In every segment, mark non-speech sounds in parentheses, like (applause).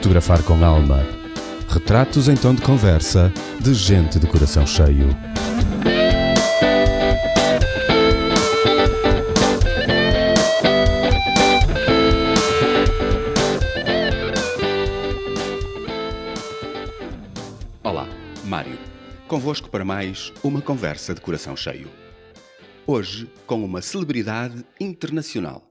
Fotografar com alma. Retratos em tom de conversa de gente de coração cheio. Olá, Mário. Convosco para mais uma conversa de coração cheio. Hoje com uma celebridade internacional.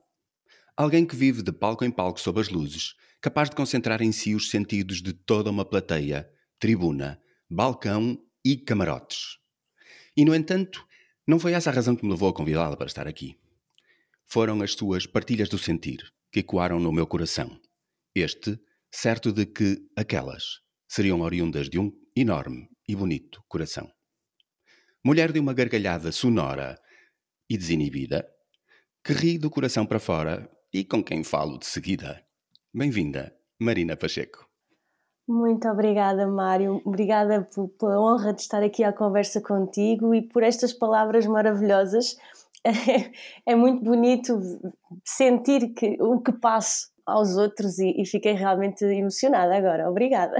Alguém que vive de palco em palco sob as luzes, capaz de concentrar em si os sentidos de toda uma plateia, tribuna, balcão e camarotes. E, no entanto, não foi essa a razão que me levou a convidá-la para estar aqui. Foram as suas partilhas do sentir que ecoaram no meu coração. Este, certo de que aquelas seriam oriundas de um enorme e bonito coração. Mulher de uma gargalhada sonora e desinibida, que ri do coração para fora e com quem falo de seguida. Bem-vinda, Marina Pacheco. Muito obrigada, Mário. Obrigada pela honra de estar aqui à conversa contigo e por estas palavras maravilhosas. (laughs) É, muito bonito sentir que, o que passo aos outros e, e fiquei realmente emocionada agora. Obrigada.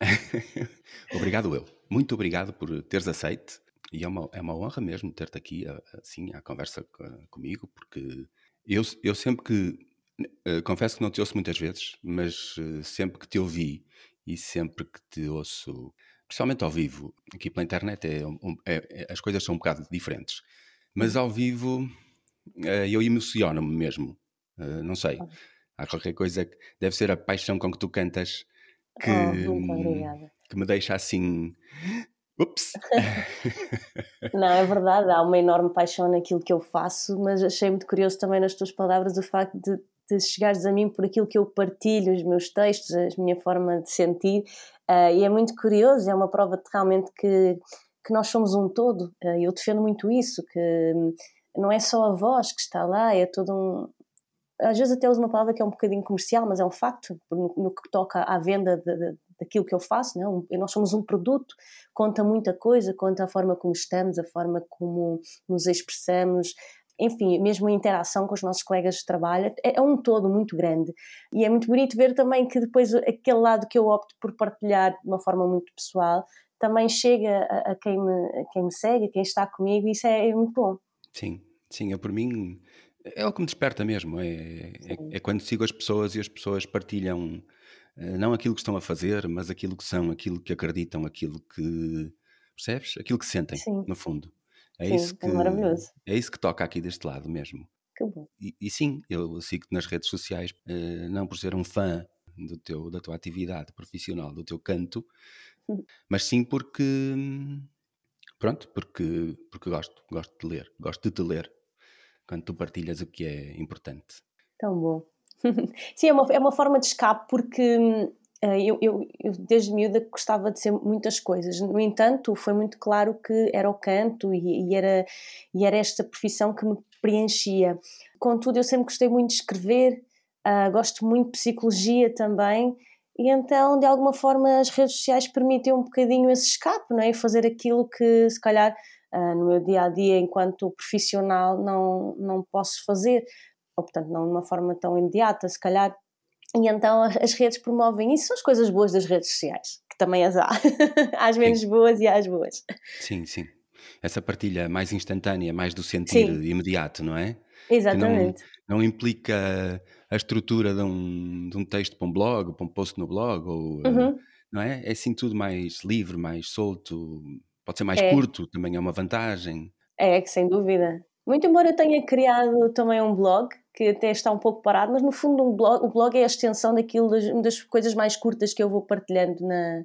(laughs) obrigado eu. Muito obrigado por teres aceito e é uma, é uma honra mesmo ter-te aqui assim à conversa comigo, porque eu, eu sempre que. Uh, confesso que não te ouço muitas vezes, mas uh, sempre que te ouvi e sempre que te ouço, principalmente ao vivo, aqui pela internet, é, é, é, as coisas são um bocado diferentes. Mas ao vivo uh, eu emociono-me mesmo. não sei. Há qualquer coisa que deve ser a paixão com que tu cantas que, oh, que me deixa assim Ups! (laughs) Não, é verdade, há uma enorme paixão naquilo que eu faço, mas achei muito curioso também nas tuas palavras o facto de, de chegares a mim por aquilo que eu partilho, os meus textos, a minha forma de sentir, uh, e é muito curioso, é uma prova de realmente que, que nós somos um todo, uh, eu defendo muito isso, que não é só a voz que está lá, é todo um, às vezes até uso uma palavra que é um bocadinho comercial, mas é um facto no, no que toca à venda de, de, daquilo que eu faço. Não? É? nós somos um produto, conta muita coisa, conta a forma como estamos, a forma como nos expressamos, enfim, mesmo a interação com os nossos colegas de trabalho, é, é, um todo muito grande. E é muito bonito ver também que depois aquele lado que eu opto por partilhar de uma forma muito pessoal também chega a, a quem, me, a quem me segue, a quem está comigo, e isso é, é muito bom. Sim, sim, eu por mim é o que me desperta mesmo. É, é, é, quando sigo as pessoas e as pessoas partilham eh, não aquilo que estão a fazer, mas aquilo que são, aquilo que acreditam, aquilo que percebes? Aquilo que sentem, sim. no fundo. É sim, isso é que é maravilhoso. É isso que toca aqui deste lado mesmo. Que bom. E, e sim, eu sigo-te nas redes sociais, eh, não por ser um fã do teu, da tua atividade profissional, do teu canto, hum. (laughs) mas sim porque pronto, porque, porque gosto, gosto de ler, gosto de te ler quando tu partilhas o que é importante. Tão bom. (laughs) Sim, é uma, é uma forma de escape porque uh, eu, eu, eu, desde miúda gostava de ser muitas coisas. No entanto, foi muito claro que era o canto e, e, era, e era esta profissão que me preenchia. Contudo, eu sempre gostei muito de escrever, uh, gosto muito de psicologia também. E então, de alguma forma, as redes sociais permitem um bocadinho esse escape, não é? Fazer aquilo que, se calhar, uh, no meu dia a dia, enquanto profissional, não, não posso fazer, ou portanto, não de uma forma tão imediata, se calhar. E então as redes promovem isso, são as coisas boas das redes sociais, que também as há. (laughs) as menos sim. boas e as boas. Sim, sim. Essa partilha mais instantânea, mais do sentir sim. imediato, não é? Exatamente. Não, não, implica a estrutura de um, de um texto para um blog, para um post no blog, ou, uhum. não é? É assim tudo mais livre, mais solto, Pode ser mais é. curto, também é uma vantagem. É, que sem dúvida. Muito embora eu tenha criado também um blog, que até está um pouco parado, mas no fundo um blog, o blog é a extensão daquilo, das, das coisas mais curtas que eu vou partilhando na,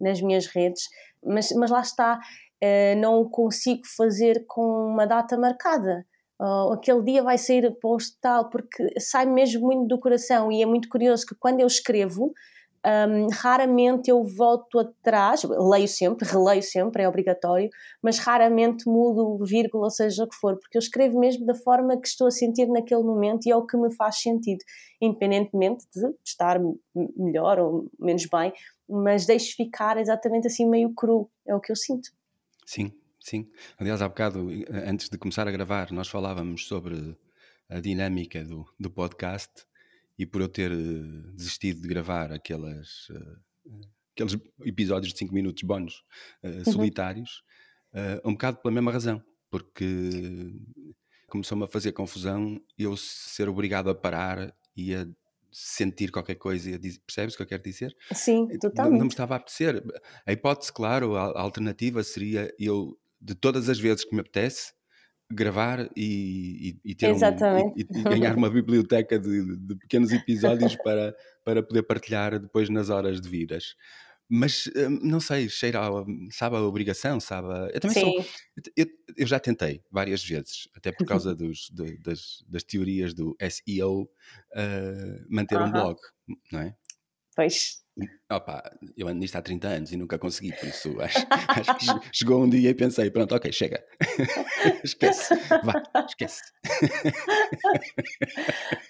nas minhas redes, mas, mas lá está, uh, não o consigo fazer com uma data marcada. Uh, aquele dia vai sair post tal, porque sai mesmo muito do coração e é muito curioso que quando eu escrevo, um, raramente eu volto atrás, leio sempre, releio sempre, é obrigatório, mas raramente mudo vírgula, seja o que for, porque eu escrevo mesmo da forma que estou a sentir naquele momento e é o que me faz sentido, independentemente de estar melhor ou menos bem, mas deixo ficar exatamente assim meio cru, é o que eu sinto. Sim, sim. Aliás, há bocado, antes de começar a gravar, nós falávamos sobre a dinâmica do, do podcast e por eu ter desistido de gravar aquelas, aqueles episódios de 5 minutos bónus uhum. solitários, um bocado pela mesma razão, porque começou-me a fazer confusão eu ser obrigado a parar e a sentir qualquer coisa e a dizer, percebes o que eu quero dizer? Sim, totalmente. Não, não me estava a apetecer. A hipótese, claro, a, a alternativa seria eu, de todas as vezes que me apetece, gravar e, e, e ter um, e, e, (laughs) ganhar uma biblioteca de, de, pequenos episódios para, para poder partilhar depois nas horas devidas. Mas hum, não sei, cheira, a, sabe a obrigação, sabe? A, eu também Sim. sou. Eu, eu, já tentei várias vezes, até por causa (laughs) dos, de, das, das teorias do SEO, uh, manter uh -huh. um blog, não é? Pois. Opa, eu ando nisto há 30 anos e nunca consegui, por isso acho, (laughs) acho que chegou um dia e pensei: pronto, ok, chega. (laughs) esquece, vá, esquece. (laughs)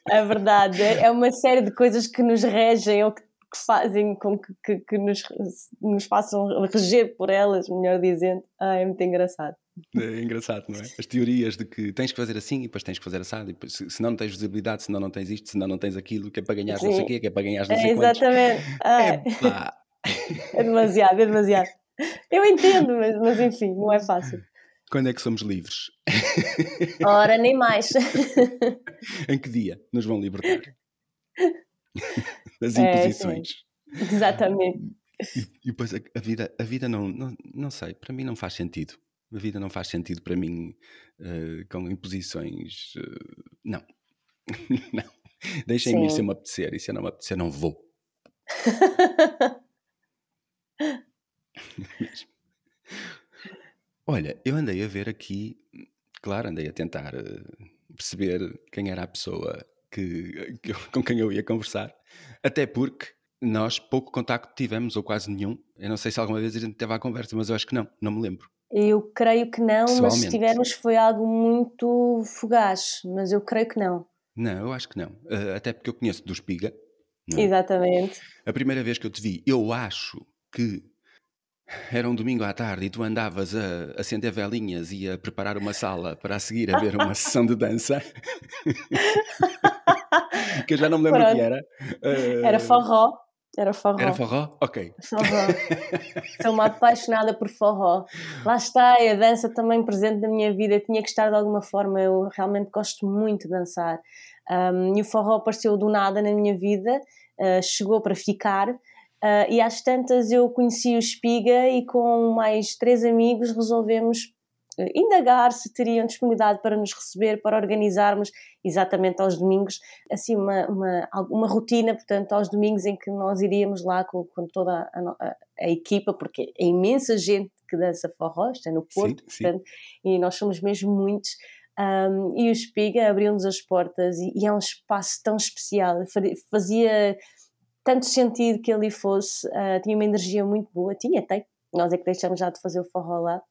É verdade, é uma série de coisas que nos regem ou que que fazem com que, que, que nos, nos façam reger por elas, melhor dizendo. Ah, é muito engraçado. (laughs) É engraçado, não é? As teorias de que tens que fazer assim e depois tens que fazer assado, e depois, se não, não tens visibilidade, se não, não tens isto, se não, não tens aquilo, que é para ganhar não sei o quê, que é para ganhar não sei é, Exatamente. Ah, é, é demasiado, é demasiado. Eu entendo, mas, mas enfim, não é fácil. Quando é que somos livres? (laughs) Ora, nem mais. (laughs) em que dia nos vão libertar? das é, imposições. É, Exatamente. E, e depois a, a, vida, a vida não, não, não sei, para mim não faz sentido. A vida não faz sentido para mim uh, com imposições. Uh, não. (laughs) não. Deixem-me ir se eu me apetecer e se eu não me apetecer, não vou. (laughs) Olha, eu andei a ver aqui, claro, andei a tentar uh, perceber quem era a pessoa que, que, com quem eu ia conversar, até porque nós pouco contacto tivemos, ou quase nenhum. Eu não sei se alguma vez a gente teve a conversa, mas eu acho que não, não me lembro. Eu creio que não, mas se tivermos foi algo muito fugaz, mas eu creio que não. Não, eu acho que não. Uh, até porque eu conheço do Espiga. É? Exatamente. A primeira vez que eu te vi, eu acho que era um domingo à tarde e tu andavas a acender velinhas e a preparar uma sala para a seguir a ver uma (laughs) sessão de dança. (laughs) que eu já não me lembro o que era. Uh... Era forró. Era forró. Era forró? Ok. Forró. (laughs) Sou uma apaixonada por forró. Lá está, a dança também presente na minha vida. tinha que estar de alguma forma. Eu realmente gosto muito de dançar. Um, e o forró apareceu do nada na minha vida. Uh, chegou para ficar. Uh, e às tantas eu conheci o Espiga e com mais três amigos resolvemos indagar se teriam disponibilidade para nos receber, para organizarmos exatamente aos domingos, assim uma, uma, uma rotina, portanto, aos domingos em que nós iríamos lá com, com toda a, a, a equipa, porque é imensa gente que dança forró, está no Porto, sim, portanto, sim. e nós somos mesmo muitos. Um, e o Espiga abriu-nos as portas e, e, é um espaço tão especial, fazia tanto sentido que ali fosse, uh, tinha uma energia muito boa, tinha, tem, nós é que deixamos já de fazer o forró lá.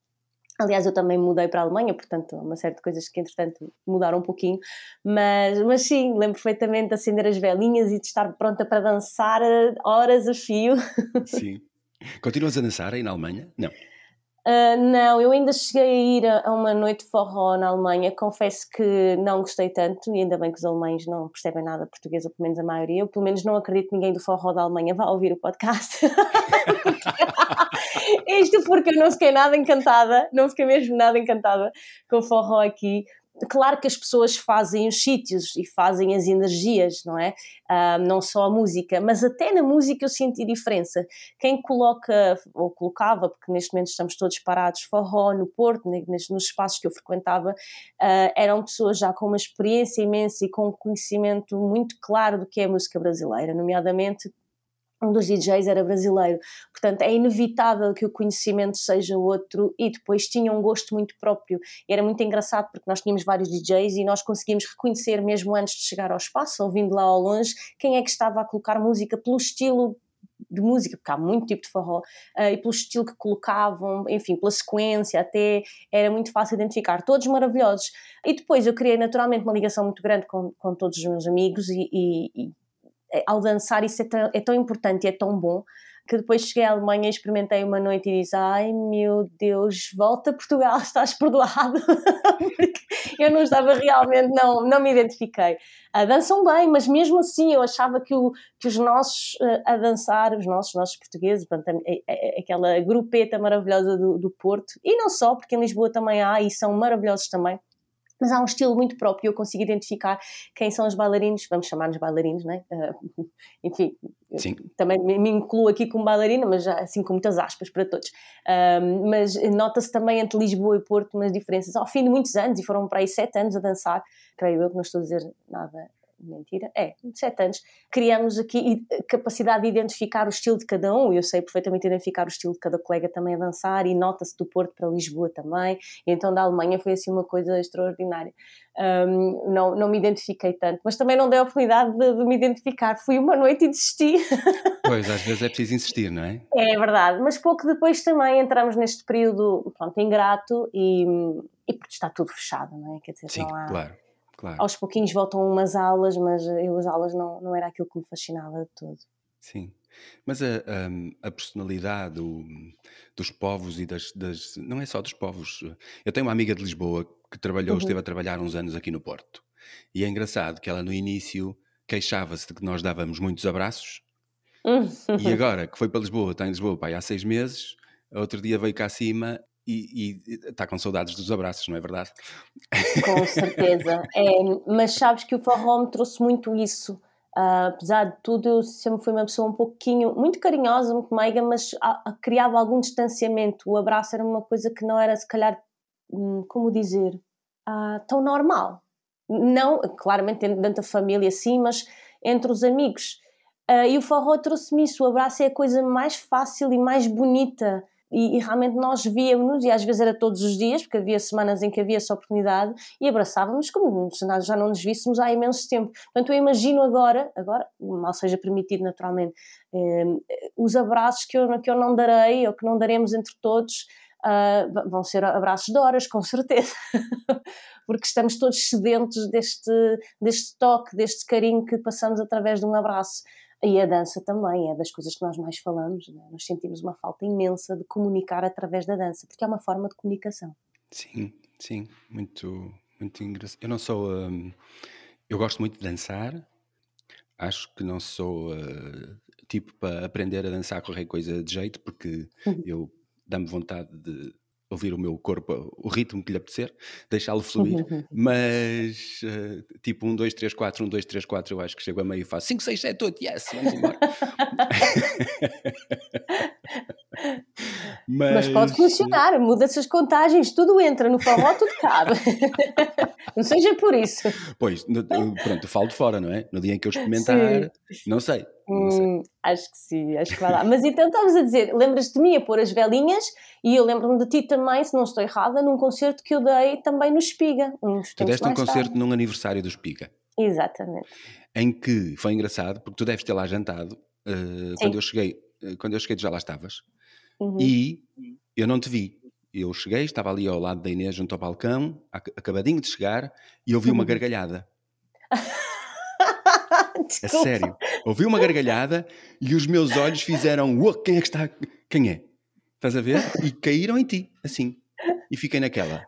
Aliás, eu também mudei para a Alemanha, portanto, uma série de coisas que entretanto mudaram um pouquinho, mas, mas sim, lembro perfeitamente de acender as velinhas e de estar pronta para dançar horas a fio. Sim. Continuas a dançar aí na Alemanha? Não. Uh, não, eu ainda cheguei a ir a, uma noite de forró na Alemanha. Confesso que não gostei tanto, e ainda bem que os alemães não percebem nada português, ou pelo menos a maioria. Eu, pelo menos, não acredito que ninguém do forró da Alemanha vá ouvir o podcast. (laughs) Isto porque eu não fiquei nada encantada, não fiquei mesmo nada encantada com o forró aqui. Claro que as pessoas fazem os sítios e fazem as energias, não é? Uh, não só a música, mas até na música eu senti diferença. Quem coloca, ou colocava, porque neste momento estamos todos parados, forró no Porto, nos espaços que eu frequentava, uh, eram pessoas já com uma experiência imensa e com um conhecimento muito claro do que é a música brasileira, nomeadamente um dos DJs era brasileiro. Portanto, é inevitável que o conhecimento seja outro e depois tinha um gosto muito próprio. E era muito engraçado porque nós tínhamos vários DJs e nós conseguimos reconhecer, mesmo antes de chegar ao espaço, ouvindo lá ao longe, quem é que estava a colocar música pelo estilo de música, porque há muito tipo de forró, uh, e pelo estilo que colocavam, enfim, pela sequência, até era muito fácil identificar, todos maravilhosos. E depois eu criei naturalmente uma ligação muito grande com, com todos os meus amigos e, e, e ao dançar isso é tão, é tão importante e é tão bom. que depois cheguei à Alemanha experimentei uma noite e disse: Ai meu Deus, volta a Portugal, (laughs) estás perdoado. (laughs) Porque eu não estava realmente, não, não me identifiquei. Uh, dançam bem, mas mesmo assim eu achava que, o, que os nossos uh, a dançar, os nossos, nossos portugueses, aquela grupeta maravilhosa do, do Porto, e não só, porque em Lisboa também há e são maravilhosos também mas há um estilo muito próprio, eu consigo identificar quem são os bailarinos, vamos chamar-nos bailarinos, né? Uh, (laughs) enfim, também me incluo aqui como bailarina, mas já assim com muitas aspas para todos. Uh, mas nota-se também entre Lisboa e Porto umas diferenças. Ao fim de muitos anos, e foram para aí sete anos a dançar, creio eu que não estou a dizer nada mentira, é, sete anos, criamos aqui capacidade de identificar o estilo de cada um, eu sei perfeitamente identificar o estilo de cada colega também a dançar, e nota-se do Porto para Lisboa também, e então da Alemanha foi assim uma coisa extraordinária. Um, não, não me identifiquei tanto, mas também não dei a oportunidade de, de me identificar, fui uma noite e desisti. (laughs) Pois, às vezes é preciso insistir, não é? É verdade, mas pouco depois também entramos neste período, pronto, ingrato e, e porque está tudo fechado, não é? Quer dizer, Sim, não há... claro Claro. Aos pouquinhos voltam umas aulas, mas eu as aulas não, não era aquilo que me fascinava de todo. Sim. Mas a, a, a personalidade do, dos povos e das, das, Não é só dos povos. Eu tenho uma amiga de Lisboa que trabalhou, uhum. esteve a trabalhar uns anos aqui no Porto. E é engraçado que ela no início queixava-se de que nós dávamos muitos abraços. Uhum. E agora que foi para Lisboa, está em Lisboa pai, há seis meses, outro dia veio cá acima e, está com saudades dos abraços, não é verdade? Com certeza. É, mas sabes que o forró me trouxe muito isso. Uh, apesar de tudo, eu sempre fui uma pessoa um pouquinho, muito carinhosa, muito meiga, mas a, a, criava algum distanciamento. O abraço era uma coisa que não era, se calhar, hum, como dizer, uh, tão normal. Não, claramente dentro da família, sim, mas entre os amigos. Uh, e o forró trouxe-me isso. O abraço é a coisa mais fácil e mais bonita e, e, realmente nós víamos, e às vezes era todos os dias, porque havia semanas em que havia essa oportunidade, e abraçávamos como se nós já não nos víssemos há imenso tempo. Portanto, eu imagino agora, agora, mal seja permitido naturalmente, eh, os abraços que eu, que eu não darei, ou que não daremos entre todos, uh, vão ser abraços de horas, (laughs) com certeza. porque estamos todos sedentos deste, deste toque, deste carinho que passamos através de um abraço. E a dança também é das coisas que nós mais falamos. Né? Nós sentimos uma falta imensa de comunicar através da dança, porque é uma forma de comunicação. Sim, sim, muito, muito engraçado. Eu não sou. Um, eu gosto muito de dançar. Acho que não sou uh, tipo para aprender a dançar qualquer coisa de jeito, porque uhum. eu dá-me vontade de ouvir o meu corpo, o ritmo que lhe apetecer, deixá-lo fluir, (laughs) mas uh, tipo 1, 2, 3, 4, 1, 2, 3, 4, eu acho que chego a meio e faço 5, 6, 7, 8, yes, vamos embora. (laughs) mas... mas... pode funcionar, muda-se as contagens, tudo entra no forró, tudo cabe. (laughs) não seja por isso. Pois, pronto, eu falo de fora, não é? No dia em que eu experimentar, Sim. não sei. Hum, acho que sim, acho que vai lá. Mas então estavas a dizer, lembras-te de mim a pôr as velinhas e eu lembro-me de ti também, se não estou errada, num concerto que eu dei também no Espiga. tu deste um concerto tarde. num aniversário do Espiga. Exatamente. Em que foi engraçado, porque tu deves ter lá jantado. Uh, quando eu cheguei, quando eu cheguei, já lá estavas. Uhum. E eu não te vi. Eu cheguei, estava ali ao lado da Inês, junto ao balcão, acabadinho de chegar, e ouvi uma uhum. gargalhada. (laughs) É sério. Ouvi uma gargalhada e os meus olhos fizeram: Uou, quem é que está? Quem é? Estás a ver? E caíram em ti, assim. E fiquei naquela: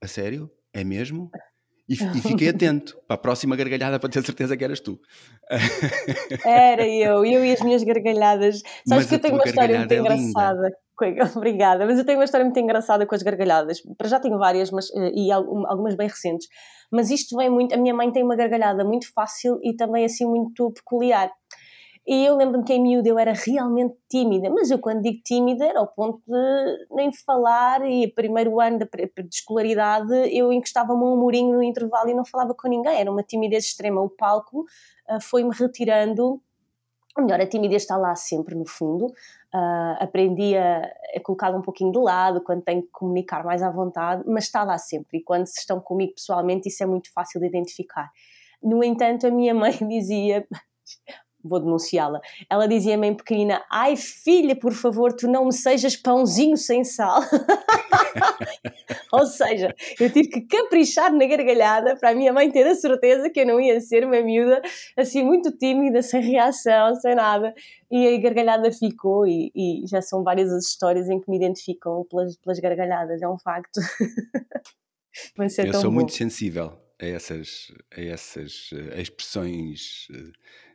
A sério? É mesmo? E, e, (laughs) fiquei atento para a próxima gargalhada para ter certeza que eras tu. (laughs) Era eu, eu e as minhas gargalhadas. Sabes Mas que eu tenho uma história muito é engraçada. (laughs) Obrigada, mas eu tenho uma história muito engraçada com as gargalhadas. Para já tenho várias, mas, eh, e algumas bem recentes. Mas isto vem muito. A minha mãe tem uma gargalhada muito fácil e também assim muito peculiar. E eu lembro-me que em miúdo eu era realmente tímida, mas eu quando digo tímida era ao ponto de nem falar e primeiro ano de, de escolaridade eu encostava-me um murinho no intervalo e não falava com ninguém, era uma timidez extrema. O palco uh, foi-me retirando, ou melhor, a timidez está lá sempre no fundo, uh, aprendi a, a colocá-la um pouquinho de lado quando tenho que comunicar mais à vontade, mas está lá sempre e quando estão comigo pessoalmente isso é muito fácil de identificar. No entanto, a minha (laughs) mãe dizia vou denunciá-la. Ela dizia-me em pequenina: Ai filha, por favor, tu não me sejas pãozinho sem sal. (laughs) Ou seja, eu tive que caprichar na gargalhada para a minha mãe ter a certeza que eu não ia ser uma miúda assim muito tímida, sem reação, sem nada. E a gargalhada ficou, e, e já são várias as histórias em que me identificam pelas, pelas gargalhadas, é um facto. (laughs) eu sou bom. muito sensível a essas, a essas uh, expressões.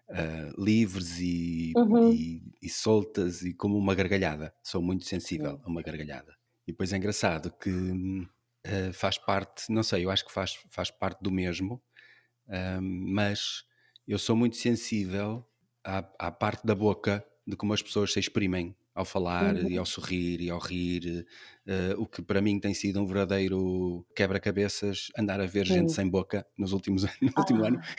Uh, livres e, uhum. e, e, soltas e como uma gargalhada. Sou muito sensível a uma gargalhada. E depois é engraçado que uh, faz parte, não sei, eu acho que faz, faz parte do mesmo, uh, mas eu sou muito sensível à, à, parte da boca de como as pessoas se exprimem ao falar uhum. e ao sorrir e ao rir, uh, o que para mim tem sido um verdadeiro quebra-cabeças andar a ver gente sem boca nos últimos no ah. último ano. (laughs)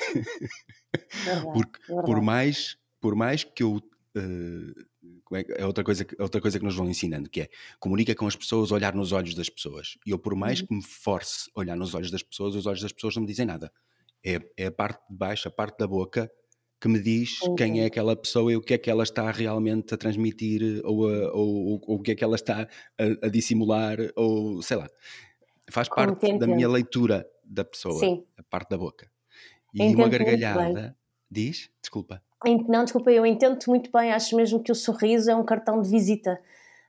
Verdade, Porque verdade. por mais por mais que eu uh, é, é outra coisa, outra coisa que nos vão ensinando, que é comunica com as pessoas, olhar nos olhos das pessoas. E eu, por mais uhum. que me force a olhar nos olhos das pessoas, os olhos das pessoas não me dizem nada. É, é a parte de baixo, a parte da boca, que me diz uhum. quem é aquela pessoa e o que é que ela está realmente a transmitir ou, a, ou, ou o que é que ela está a, a dissimular, ou sei lá. Faz parte da minha leitura da pessoa, Sim. a parte da boca. E Entendo uma gargalhada. Diz? Desculpa. Não, desculpa, eu entendo-te muito bem, acho mesmo que o sorriso é um cartão de visita.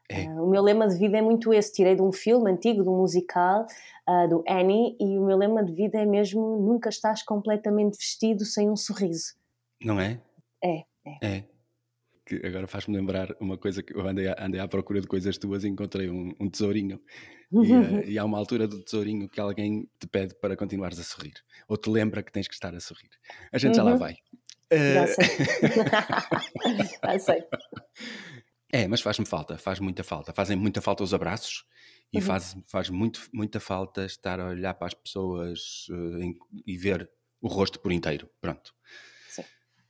É. Uh, o meu lema de vida é muito esse. Tirei de um filme antigo, de um musical, uh, do Annie, e o meu lema de vida é mesmo: nunca estás completamente vestido sem um sorriso. Não é? É, é. É. Que agora faz-me lembrar uma coisa que eu andei, andei à procura de coisas tuas e encontrei um, um tesourinho. E, uh, (laughs) e, há uma altura do tesourinho que alguém te pede para continuares a sorrir. Ou te lembra que tens que estar a sorrir. A gente uhum. já lá uhum. vai. Já eh, sei. (laughs) Já sei. É, mas faz-me falta, faz muita falta. Fazem muita falta os abraços e uhum. faz, faz muito, muita falta estar a olhar para as pessoas uh, em, e ver o rosto por inteiro. Pronto.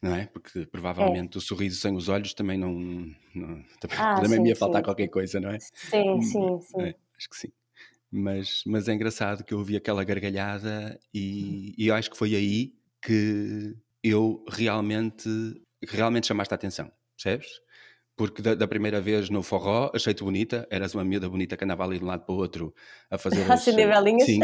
Não é? Porque provavelmente é. o sorriso sem os olhos também não. não também, ah, também sim, me ia faltar sim. qualquer coisa, não é? Sim, hum, sim, sim. É, acho que sim. Mas, mas é engraçado que eu ouvi aquela gargalhada e, e eu acho que foi aí que eu realmente, realmente chamaste a atenção, percebes? Porque da, da, primeira vez no forró achei-te bonita, eras uma miúda bonita que andava ali de um lado para o outro a fazer. (laughs) Acender velinhas? Sim,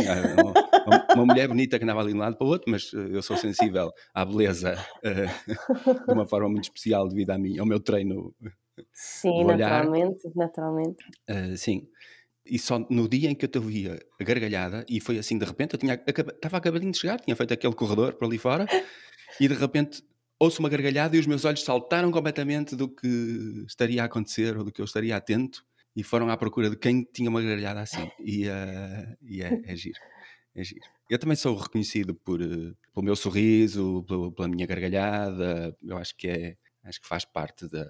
uma, uma, mulher bonita que andava ali de um lado para o outro, mas eh, eu sou sensível à beleza uh, (laughs) de uma forma muito especial devido a mim, ao meu treino. Sim, naturalmente, naturalmente. Uh, sim. E só no dia em que eu te ouvia gargalhada, e foi assim de repente, eu tinha, estava acabadinho de chegar, tinha feito aquele corredor por ali fora, e de repente ouço uma gargalhada e os meus olhos saltaram completamente do que estaria a acontecer ou do que eu estaria atento e foram à procura de quem tinha uma gargalhada assim. E, uh, e é, é giro. É giro. Eu também sou reconhecido por, uh, pelo meu sorriso, pela, pela, minha gargalhada. Eu acho que é, acho que faz parte da,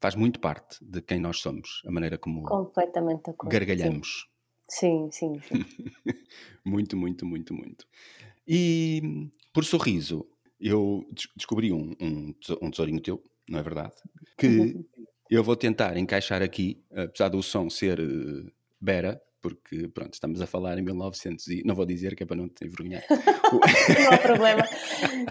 faz muito parte de quem nós somos, a maneira como Completamente gargalhamos. Sim, sim. sim. (laughs) muito, muito, muito, muito. E por sorriso, eu descobri um, um, um tesourinho teu, não é verdade? Que uhum. eu vou tentar encaixar aqui, apesar do som ser uh, Bera, porque pronto, estamos a falar em 1900 e não vou dizer que é para não te envergonhar. (laughs) não há problema.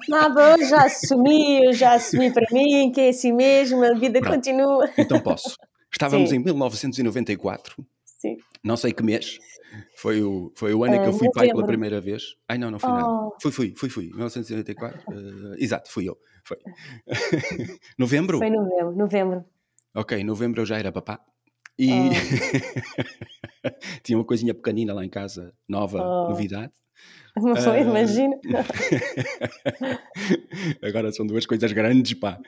Nada, eu já assumi, eu já assumi para mim que é assim mesmo, a vida pronto. continua. Então posso. (laughs) Estávamos Sim. em 1994, Sim. não sei que mês, foi o, foi o ano em que eu fui pai pela primeira vez. Ai não, não fui oh. nada. Fui, fui, fui, fui. 1994. Uh, (laughs) exato, fui eu. Foi. (laughs) novembro? Foi novembro, novembro. Ok, novembro eu já era papá. E oh. (laughs) tinha uma coisinha pequenina lá em casa, nova, oh. novidade. Não uh... imagina. (laughs) Agora são duas coisas grandes, pá.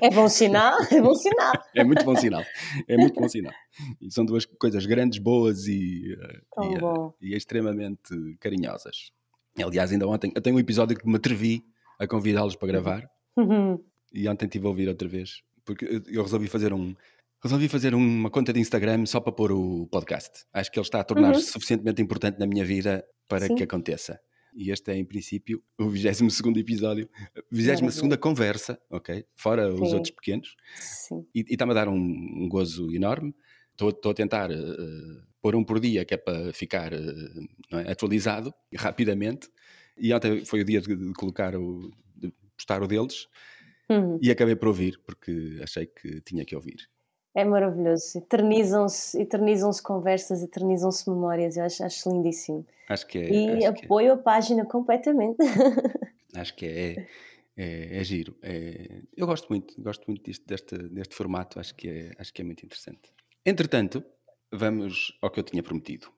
é bom sinal, é bom sinal. É muito bom sinal, é muito bom sinal. E são duas coisas grandes, boas e, e, e, extremamente carinhosas. Aliás, ainda ontem, eu tenho um episódio que me atrevi a convidá-los para gravar uhum. e ontem estive a ouvir outra vez, porque eu resolvi fazer um, Resolvi fazer uma conta de Instagram só para pôr o podcast. Acho que ele está a tornar-se uhum. suficientemente importante na minha vida para Sim. que aconteça. E este é, em princípio, o 22 episódio, 22 conversa, ok? Fora Sim. os outros pequenos. Sim. E está-me a dar um, um, gozo enorme. Estou a tentar uh, pôr um por dia, que é para ficar uh, é? atualizado rapidamente. E ontem foi o dia de, de colocar o. de postar o deles. Uhum. E acabei por ouvir, porque achei que tinha que ouvir. É maravilhoso. Eternizam-se eternizam conversas, eternizam-se memórias. Eu acho, acho lindíssimo. Acho que é. E apoio é. a página completamente. (laughs) Acho que é. É, é giro. É, eu gosto muito, gosto muito disto, deste, deste formato, acho que, é, acho que é muito interessante. Entretanto, vamos ao que eu tinha prometido.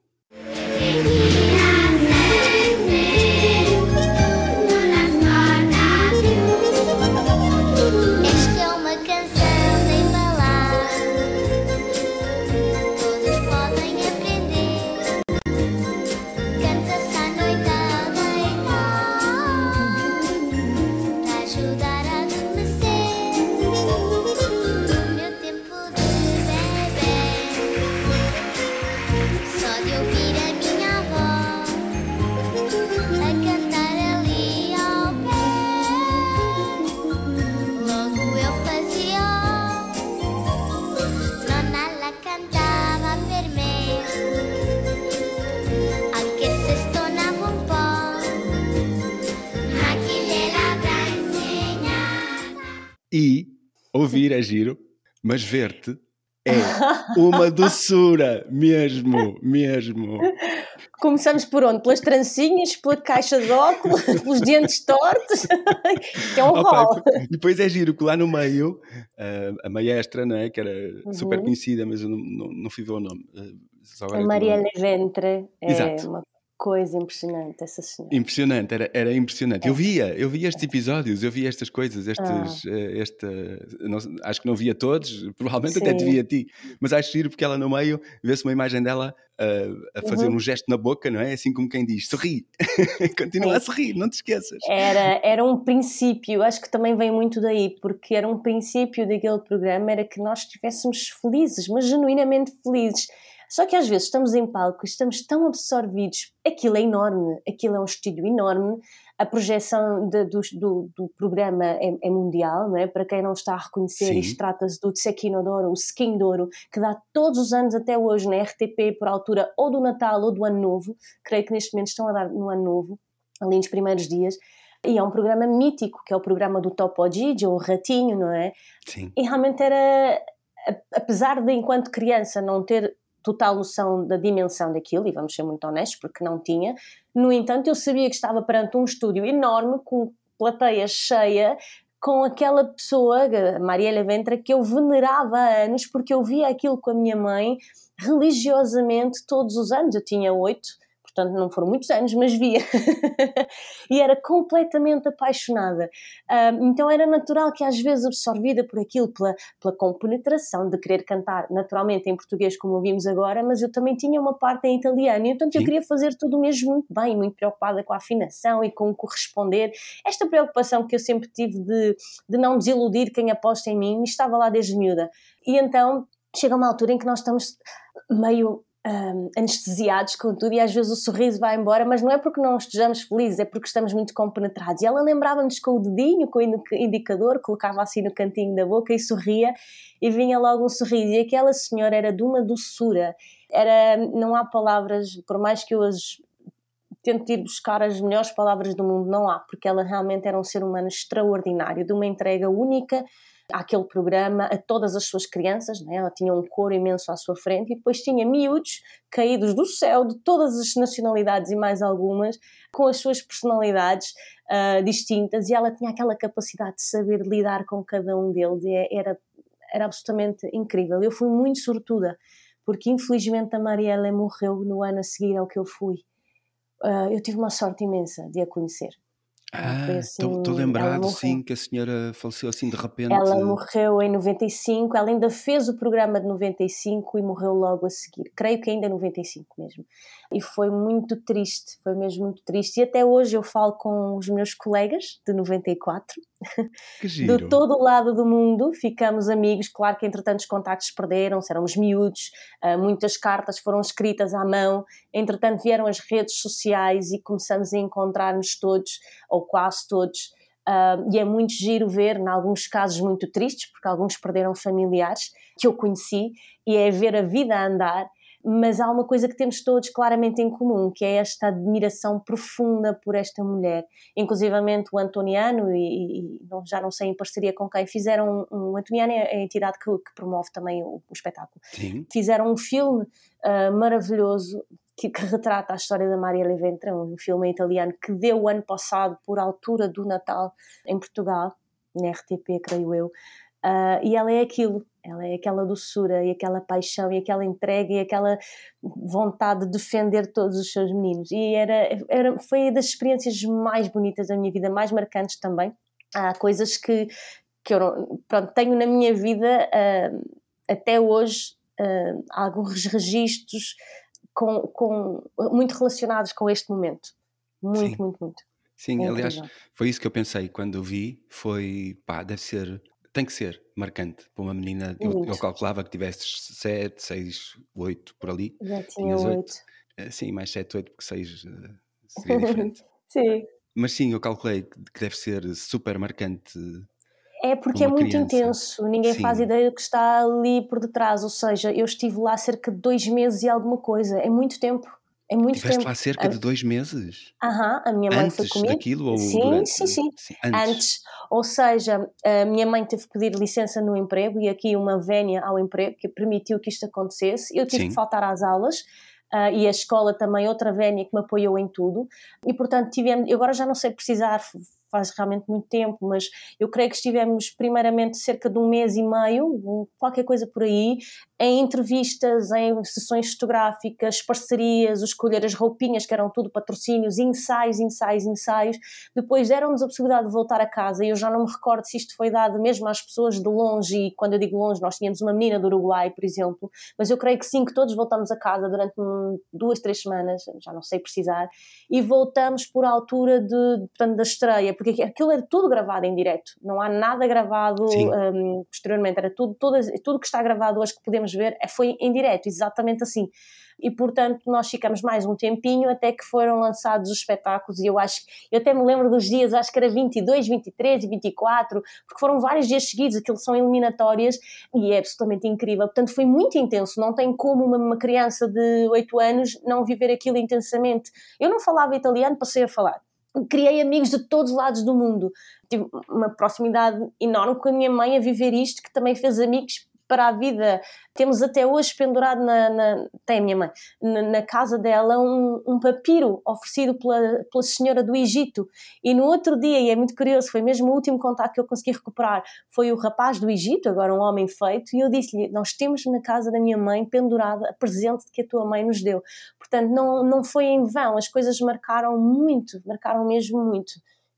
Ouvir é giro, mas ver-te é uma (laughs) doçura, mesmo, mesmo. Começamos por onde? Pelas trancinhas, pela caixa de óculos, (laughs) pelos dentes tortos, (laughs) que é um Opa, rol. Depois é giro que lá no meio, a maestra, não é? que era uhum. super conhecida, mas eu não, não, não fui ver o nome. Uh, a Maria Leventre é Exato. uma coisa impressionante, essa senhora. Impressionante, era, era impressionante. É. Eu via, eu via estes episódios, eu via estas coisas, estes, ah. Eh, esta, não, acho que não via todos, provavelmente Sim. até te via a ti, mas acho giro porque ela no meio vê-se uma imagem dela a, a fazer uhum. um gesto na boca, não é? Assim como quem diz, sorri, (laughs) continua a sorrir, não te esqueças. Era, era um princípio, acho que também vem muito daí, porque era um princípio daquele programa, era que nós estivéssemos felizes, mas genuinamente felizes só que às vezes estamos em palco, estamos tão absorvidos, aquilo é enorme, aquilo é um estúdio enorme, a projeção de, do, do, do, programa é, é, mundial, não é? para quem não está a reconhecer, Sim. isto trata-se do Tsequino Douro, o Douro, que dá todos os anos até hoje na RTP, por altura ou do Natal ou do Ano Novo, creio que neste momento estão a dar no Ano Novo, ali nos primeiros dias, e é um programa mítico, que é o programa do Topo Gigi, ou o Ratinho, não é? Sim. E realmente era, apesar de enquanto criança não ter total noção da dimensão daquilo, e vamos ser muito honestos, porque não tinha. No entanto, eu sabia que estava perante um estúdio enorme, com plateia cheia, com aquela pessoa, Mariela Ventra, que eu venerava há anos, porque eu via aquilo com a minha mãe religiosamente todos os anos. Eu tinha oito, portanto não foram muitos anos, mas via. (laughs) e era completamente apaixonada. então era natural que às vezes absorvida por aquilo, pela, pela compenetração de querer cantar naturalmente em português como ouvimos agora, mas eu também tinha uma parte em italiano, e então eu queria fazer tudo mesmo muito bem, muito preocupada com a afinação e com corresponder. Esta preocupação que eu sempre tive de, de não desiludir quem aposta em mim, estava lá desde miúda. E então chega uma altura em que nós estamos meio um, anestesiados com tudo e às vezes o sorriso vai embora, mas não é porque não estejamos felizes, é porque estamos muito compenetrados. E ela lembrava-nos com o dedinho, com o indicador, colocava assim no cantinho da boca e sorria e vinha logo um sorriso. E aquela senhora era de uma doçura, era, não há palavras, por mais que eu as tento ir buscar as melhores palavras do mundo, não há, porque ela realmente era um ser humano extraordinário, de uma entrega única àquele programa, a todas as suas crianças, né? ela tinha um coro imenso à sua frente e depois tinha miúdos caídos do céu de todas as nacionalidades e mais algumas, com as suas personalidades uh, distintas e ela tinha aquela capacidade de saber lidar com cada um deles e é, era, era absolutamente incrível. Eu fui muito sortuda, porque infelizmente a Mariela morreu no ano a seguir ao que eu fui. Uh, eu tive uma sorte imensa de a conhecer. Ah, estou assim, lembrado, sim, que a senhora faleceu assim de repente. Ela morreu em 95, ela ainda fez o programa de 95 e morreu logo a seguir. Creio que ainda em 95 mesmo. E foi muito triste, foi mesmo muito triste. E até hoje eu falo com os meus colegas de 94, que (laughs) giro. de todo o lado do mundo, ficamos amigos. Claro que entretanto os contactos perderam-se, éramos miúdos, ah, muitas cartas foram escritas à mão. Entretanto vieram as redes sociais e começamos a encontrar-nos todos ou quase todos. Uh, e é muito giro ver, em alguns casos muito tristes, porque alguns perderam familiares que eu conheci, e é ver a vida a andar mas há uma coisa que temos todos claramente em comum, que é esta admiração profunda por esta mulher. Inclusivamente o Antoniano, e, e já não sei em parceria com quem, fizeram um, um Antoniano é a entidade que, que promove também o, o espetáculo. Sim. Fizeram um filme uh, maravilhoso que, que, retrata a história da Maria Leventra, um filme italiano que deu o ano passado por altura do Natal em Portugal, na RTP, creio eu. Uh, e ela é aquilo, ela é aquela doçura e aquela paixão e aquela entrega e aquela vontade de defender todos os seus meninos. E era, era, foi das experiências mais bonitas da minha vida, mais marcantes também. Há coisas que, que eu pronto, tenho na minha vida uh, até hoje, uh, alguns registros com, com, muito relacionados com este momento. Muito, Sim. muito, muito. Sim, é aliás, foi isso que eu pensei quando vi, foi, pá, deve ser, tem que ser marcante para uma menina, eu, eu calculava que tivesse 7, 6, 8 por ali. Já tinha 8. Eh, sim, mais 7, 8, porque 6 uh, seria (laughs) diferente. sim. Mas sim, eu calculei que deve ser super marcante é porque é muito criança. intenso, ninguém Sim. faz ideia do que está ali por detrás. Ou seja, eu estive lá cerca de dois meses e alguma coisa, é muito tempo. É muito Tiveste tempo. lá cerca de dois meses? Aham, a minha mãe antes foi comigo. daquilo ou sim, durante? Sim, sim, sim. Antes. antes. Ou seja, a minha mãe teve que pedir licença no emprego e aqui uma vénia ao emprego que permitiu que isto acontecesse. Eu tive sim. que faltar às aulas. Uh, e a escola também, outra vénia que me apoiou em tudo, e portanto tivemos, eu agora já não sei precisar faz realmente muito tempo, mas eu creio que estivemos primeiramente cerca de um mês e meio, qualquer coisa por aí, em entrevistas, em sessões fotográficas, parcerias, escolher as roupinhas, que eram tudo patrocínios, ensaios, ensaios, ensaios. Depois deram-nos a possibilidade de voltar a casa e eu já não me recordo se isto foi dado mesmo às pessoas de longe, e quando eu digo longe, nós tínhamos uma menina do Uruguai, por exemplo, mas eu creio que sim, que todos voltamos a casa durante duas, três semanas, já não sei precisar, e voltamos por altura de, portanto, da estreia, porque aquilo era tudo gravado em direto, não há nada gravado um, posteriormente, era tudo, tudo, tudo que está gravado hoje que podemos ver é, foi em direto, exatamente assim. E portanto nós ficamos mais um tempinho até que foram lançados os espetáculos. E eu acho, eu até me lembro dos dias, acho que era 22, 23 e 24, porque foram vários dias seguidos, aquilo são eliminatórias e é absolutamente incrível. Portanto foi muito intenso, não tem como uma, uma criança de 8 anos não viver aquilo intensamente. Eu não falava italiano, passei a falar criei amigos de todos os lados do mundo. Tive uma proximidade enorme com a minha mãe a viver isto, que também fez amigos para a vida. Temos até hoje pendurado na, na tem a minha mãe, na, na casa dela um, um, papiro oferecido pela, pela senhora do Egito. E no outro dia, e é muito curioso, foi mesmo o último contato que eu consegui recuperar, foi o rapaz do Egito, agora um homem feito, e eu disse-lhe: Nós temos na casa da minha mãe pendurada a presente que a tua mãe nos deu. Portanto, não, não foi em vão, as coisas marcaram muito, marcaram mesmo muito.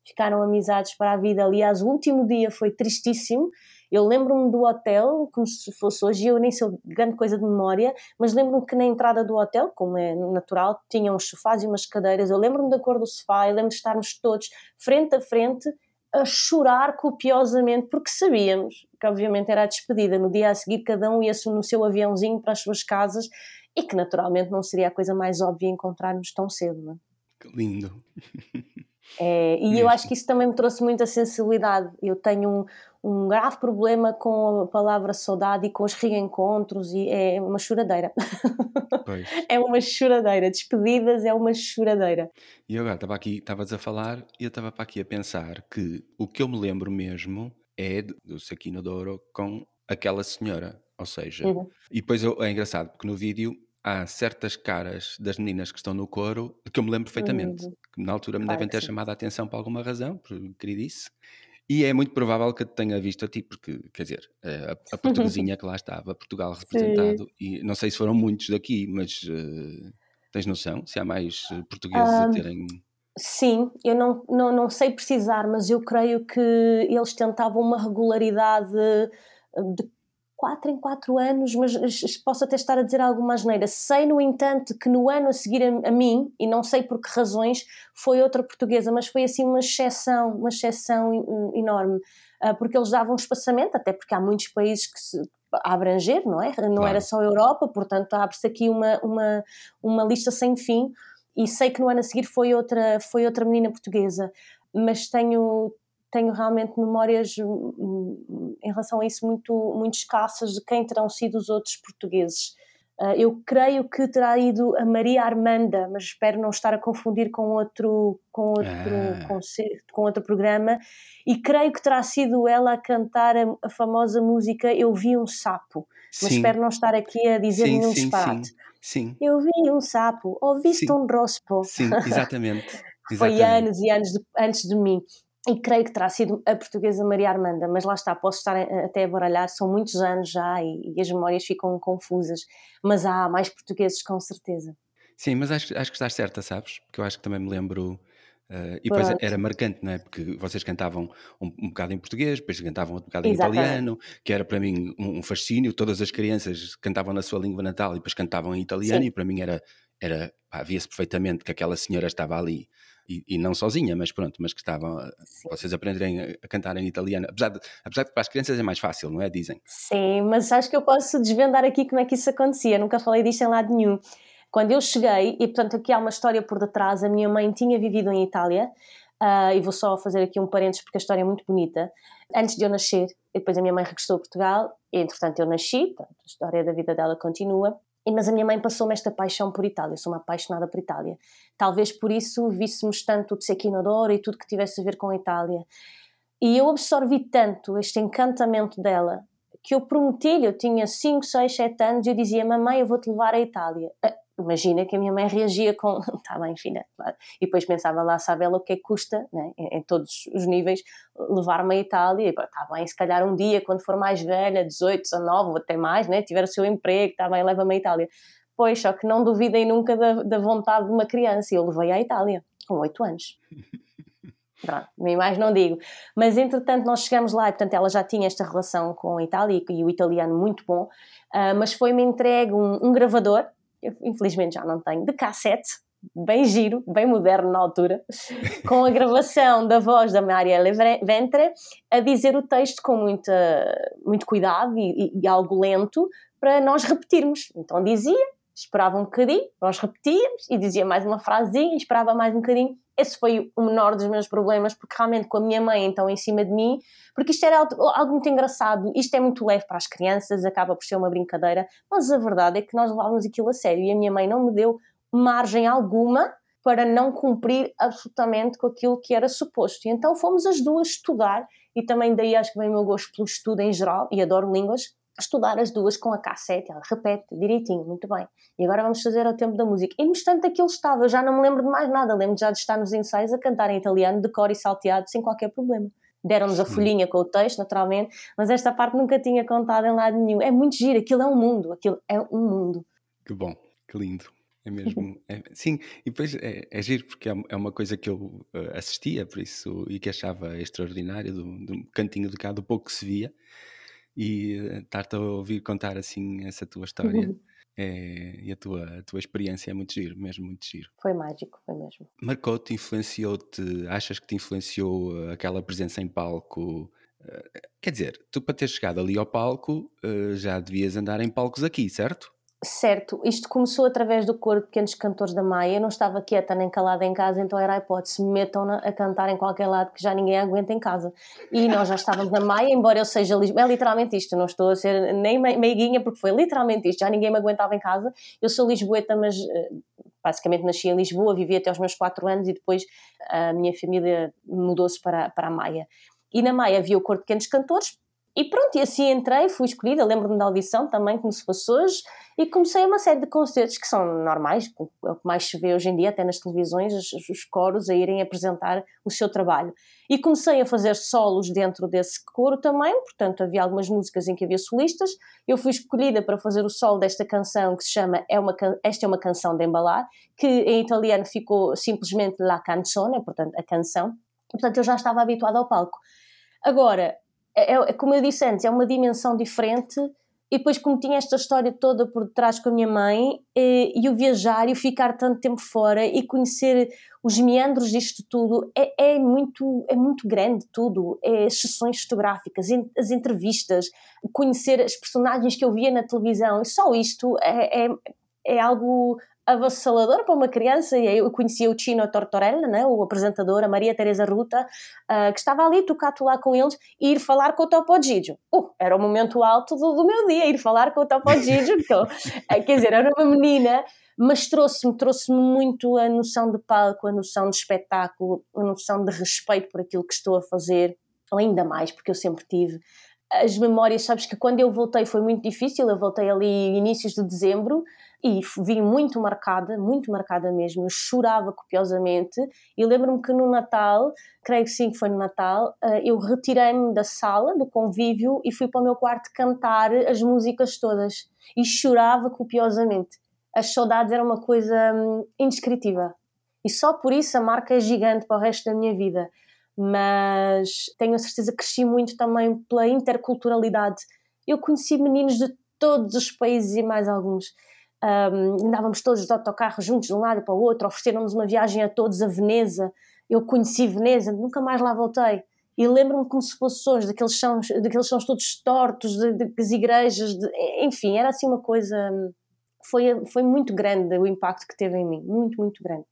Ficaram amizades para a vida. Aliás, o último dia foi tristíssimo eu lembro-me do hotel, como se fosse hoje, eu nem sou grande coisa de memória, mas lembro-me que na entrada do hotel, como é natural, tinham uns sofás e umas cadeiras. Eu lembro-me da cor do sofá, eu lembro de estarmos todos frente a frente a chorar copiosamente, porque sabíamos que, obviamente, era a despedida. No dia a seguir, cada um ia no seu aviãozinho para as suas casas e que, naturalmente, não seria a coisa mais óbvia encontrarmos tão cedo. Não é? Que lindo! (laughs) É, e eu acho que isso também me trouxe muita sensibilidade. Eu tenho um, um grave problema com a palavra saudade e com os reencontros e é uma choradeira. (laughs) é uma choradeira. Despedidas é uma choradeira. E agora estava aqui, estavas a falar e eu estava para aqui a pensar que o que eu me lembro mesmo é do Saquino Douro com aquela senhora. Ou seja, uhum. e depois eu, é engraçado porque no vídeo há certas caras das meninas que estão no coro que eu me lembro perfeitamente, uhum. que na altura me claro devem ter chamado a atenção por alguma razão, por queridice. E é muito provável que tenha visto a ti, porque, quer dizer, a, a (laughs) portuguesinha que lá estava, Portugal representado, Sim. e não sei se foram muitos daqui, mas uh, tens noção se há mais eh, portugueses um, a terem. Sim, eu não, não, não sei precisar, mas eu creio que eles tentavam uma regularidade de 4 em 4 anos, mas posso até estar a dizer alguma asneira. Sei, no entanto, que no ano a seguir a, a, mim, e não sei por que razões, foi outra portuguesa, mas foi assim uma exceção, uma exceção enorme, uh, porque eles davam um espaçamento, até porque há muitos países que se, a abranger, não é? Não claro. era só a Europa, portanto abre-se aqui uma, uma, uma lista sem fim, e sei que no ano a seguir foi outra, foi outra menina portuguesa, mas tenho, tenho realmente memórias hum, hum, em relação a isso muito, muito escassas de quem terão sido os outros portugueses. Uh, eu creio que terá ido a Maria Armanda, mas espero não estar a confundir com outro, com outro, ah. concerto, com outro programa. E creio que terá sido ela a cantar a, a famosa música Eu Vi um Sapo. Mas sim. espero não estar aqui a dizer sim, nenhum sim, disparate. Sim, sim. Eu vi um sapo, ouviste um rospo. Sim, exatamente. (laughs) Foi anos e anos de, antes de mim e creio que terá sido a portuguesa Maria Armanda, mas lá está, posso estar até a baralhar, são muitos anos já e, e, as memórias ficam confusas, mas há mais portugueses com certeza. Sim, mas acho, acho que estás certa, sabes? Porque eu acho que também me lembro. Uh, e depois Pronto. era marcante, não é? Porque vocês cantavam um, um bocado em português, depois cantavam outro bocado em Exatamente. italiano, que era para mim um, um, fascínio. Todas as crianças cantavam na sua língua natal e depois cantavam em italiano, Sim. e para mim era, era via-se perfeitamente que aquela senhora estava ali e, e, não sozinha, mas pronto, mas que estavam, vocês aprenderem a cantar em italiano, apesar de, apesar de para as crianças é mais fácil, não é? Dizem. Sim, mas acho que eu posso desvendar aqui como é que isso acontecia, nunca falei disto em lado nenhum. Quando eu cheguei, e portanto aqui há uma história por detrás, a minha mãe tinha vivido em Itália, uh, e vou só fazer aqui um parênteses porque a história é muito bonita, antes de eu nascer, e depois a minha mãe regressou a Portugal, e entretanto eu nasci, portanto, a história da vida dela continua, mas a minha mãe passou-me esta paixão por Itália, sou uma apaixonada por Itália. Talvez por isso víssemos tanto o Cecchino e tudo que tivesse a ver com a Itália. E eu absorvi tanto este encantamento dela que eu prometi-lhe, eu tinha 5, 6, 7 anos, e eu dizia: Mamãe, eu vou-te levar à Itália. Imagina que a minha mãe reagia com: Está (laughs) bem, filha. E depois pensava lá, sabe ela o que é que custa, né? em, em todos os níveis, levar-me à Itália. E está bem, se calhar um dia, quando for mais velha, 18, 19 ou até mais, né? tiver o seu emprego, está bem, leva-me à Itália. Pois, só que não duvidem nunca da, da vontade de uma criança. Eu levei à Itália, com 8 anos. (laughs) Pronto, nem mais não digo. Mas entretanto nós chegamos lá e portanto ela já tinha esta relação com a Itália e, e o italiano muito bom, uh, mas foi-me entregue um, um, gravador, infelizmente já não tenho, de cassete, bem giro, bem moderno na altura, (laughs) com a gravação da voz da Marielle Ventre a dizer o texto com muita, muito cuidado e, e, e algo lento para nós repetirmos. Então dizia, esperava um bocadinho, nós repetíamos e dizia mais uma frasezinha, esperava mais um bocadinho. Esse foi o menor dos meus problemas, porque realmente com a minha mãe então em cima de mim, porque isto era algo muito engraçado, isto é muito leve para as crianças, acaba por ser uma brincadeira, mas a verdade é que nós levávamos aquilo a sério e a minha mãe não me deu margem alguma para não cumprir absolutamente com aquilo que era suposto. E então fomos as duas estudar, e também daí acho que vem o meu gosto pelo estudo em geral, e adoro línguas, estudar as duas com a cassete, ela repete direitinho, muito bem. E agora vamos fazer o tempo da música. E no instante aquilo estava, eu já não me lembro de mais nada, lembro já de estar nos ensaios a cantar em italiano, de cor e salteado, sem qualquer problema. Deram-nos a folhinha com o texto, naturalmente, mas esta parte nunca tinha contado em lado nenhum. É muito giro, aquilo é um mundo, aquilo é um mundo. Que bom, que lindo. É mesmo. (laughs) É, sim, e depois é, é giro porque é, é uma coisa que eu uh, assistia, por isso, e que achava extraordinário, do, do cantinho de cá, do pouco que se via e eh, estar-te a ouvir contar assim essa tua história uhum. (laughs) é, e a tua, a tua experiência é muito giro, mesmo muito giro. Foi mágico, foi mesmo. Marcou-te, influenciou-te, achas que te influenciou eh, aquela presença em palco? Eh, quer dizer, tu para ter chegado ali ao palco já devias andar em palcos aqui, certo? Certo, isto começou através do coro de pequenos cantores da Maia. Eu não estava quieta nem calada em casa, então era a hipótese: metam a cantar em qualquer lado que já ninguém aguenta em casa. E nós já estávamos na Maia, embora eu seja. É literalmente isto, não estou a ser nem meiguinha, porque foi literalmente isto. Já ninguém me aguentava em casa. Eu sou lisboeta, mas eh, basicamente nasci em Lisboa, vivi até os meus 4 anos e depois a minha família mudou-se para, para a Maia. E na Maia havia o coro de pequenos cantores, e pronto, e assim entrei, fui escolhida, lembro-me da audição também, como se fosse hoje, e comecei uma série de concertos que são normais, é o que mais se vê hoje em dia, até nas televisões, os, os coros a irem apresentar o seu trabalho. E comecei a fazer solos dentro desse coro também, portanto havia algumas músicas em que havia solistas. Eu fui escolhida para fazer o solo desta canção que se chama é uma, Esta é uma canção de embalar, que em italiano ficou simplesmente La Canzone, portanto a canção. Portanto eu já estava habituada ao palco. Agora, é, é, como eu disse antes, é uma dimensão diferente. E depois, como tinha esta história toda por detrás com a minha mãe, e, e o viajar e o ficar tanto tempo fora e conhecer os meandros disto tudo, é, é muito, é muito grande tudo. É as sessões fotográficas, as entrevistas, conhecer as personagens que eu via na televisão, só isto é, é, é algo avassalador para uma criança. E eu conhecia o Chino Tortorella, né, o apresentador, a Maria Teresa Ruta, uh, que estava ali, tocato lá com eles, e ir falar com o Topo Gigio. Uh, era o momento alto do, do meu dia, ir falar com o Topo Gigio. então, quer dizer, era uma menina mas trouxe-me trouxe muito a noção de palco, a noção de espetáculo, a noção de respeito por aquilo que estou a fazer, ainda mais porque eu sempre tive as memórias, sabes que quando eu voltei foi muito difícil, eu voltei ali inícios de dezembro e vim muito marcada, muito marcada mesmo, eu chorava copiosamente e lembro-me que no Natal, creio que sim que foi no Natal, eh, eu retirei-me da sala, do convívio e fui para o meu quarto cantar as músicas todas e chorava copiosamente. As saudades eram uma coisa hum, indescritível e só por isso a marca é gigante para o resto da minha vida mas tenho a certeza que cresci muito também pela interculturalidade. Eu conheci meninos de todos os países e mais alguns. Um, andávamos todos de autocarro juntos de um lado para o outro, ofereceram-nos uma viagem a todos a Veneza. Eu conheci Veneza, nunca mais lá voltei. E lembro-me como se fosse hoje, daqueles sons, daqueles sons todos tortos, de, de, das igrejas, de, enfim, era assim uma coisa. Foi, foi muito grande o impacto que teve em mim, muito, muito grande.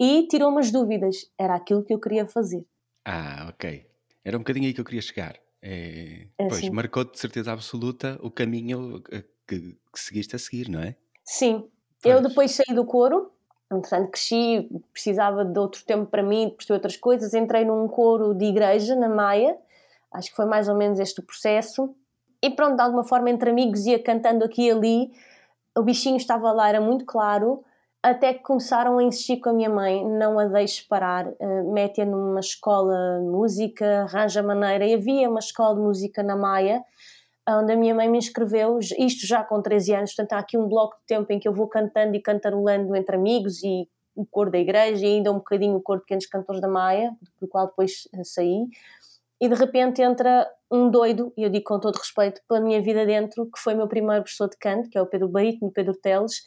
E tirou-me as dúvidas, era aquilo que eu queria fazer. Ah, ok. Era um bocadinho aí que eu queria chegar. É, é pois, assim. marcou de certeza absoluta o caminho que, que, seguiste a seguir, não é? Sim. Pois. Eu depois saí do coro, entretanto cresci, precisava de outro tempo para mim, de perceber outras coisas, entrei num coro de igreja na Maia, acho que foi mais ou menos este o processo, e pronto, de alguma forma entre amigos ia cantando aqui e ali, o bichinho estava lá, era muito claro, até que começaram a insistir com a minha mãe, não a deixe parar, uh, mete-a numa escola de música, arranja maneira, e havia uma escola de música na Maia, onde a minha mãe me inscreveu, isto já com 13 anos, portanto há aqui um bloco de tempo em que eu vou cantando e cantarolando entre amigos e o coro da igreja e ainda um bocadinho o coro de pequenos cantores da Maia, do qual depois eh, saí, e de repente entra um doido, e eu digo com todo respeito pela minha vida dentro, que foi meu primeiro professor de canto, que é o Pedro Barítono, Pedro Teles,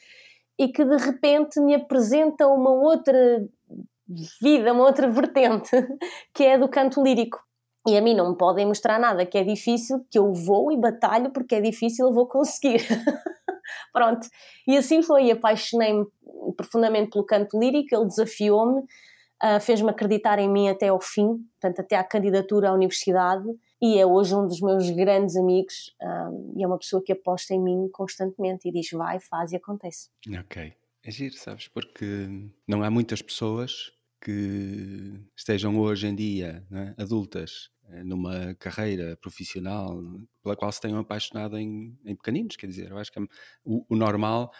e que de repente me apresenta uma outra vida, uma outra vertente, (laughs) que é a do canto lírico. E a mim não me podem mostrar nada que é difícil, que eu vou e batalho porque é difícil, eu vou conseguir. (laughs) Pronto. E assim foi, apaixonei-me profundamente pelo canto lírico, ele desafiou-me, uh, fez-me acreditar em mim até ao fim, portanto, até à candidatura à universidade e é hoje um dos meus grandes amigos um, e é uma pessoa que aposta em mim constantemente e diz vai, faz e acontece. Ok, é giro, sabes, porque não há muitas pessoas que estejam hoje em dia né, adultas eh, numa carreira profissional pela qual se tenham apaixonado em, em pequeninos, quer dizer, eu acho que é, o, o normal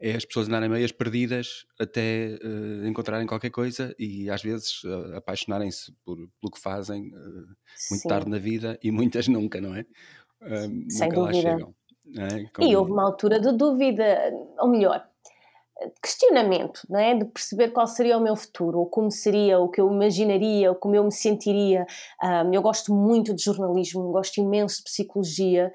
é as pessoas andarem meias perdidas até uh, encontrarem qualquer coisa e às vezes uh, apaixonarem-se por, pelo que fazem uh, muito Sim. tarde na vida e muitas (laughs) nunca, não é? Sem dúvida. É? Como... E houve uma altura de dúvida, ou melhor, questionamento, não é? de perceber qual seria o meu futuro, ou como seria, o que eu imaginaria, ou como eu me sentiria. Um, eu gosto muito de jornalismo, gosto imenso de psicologia,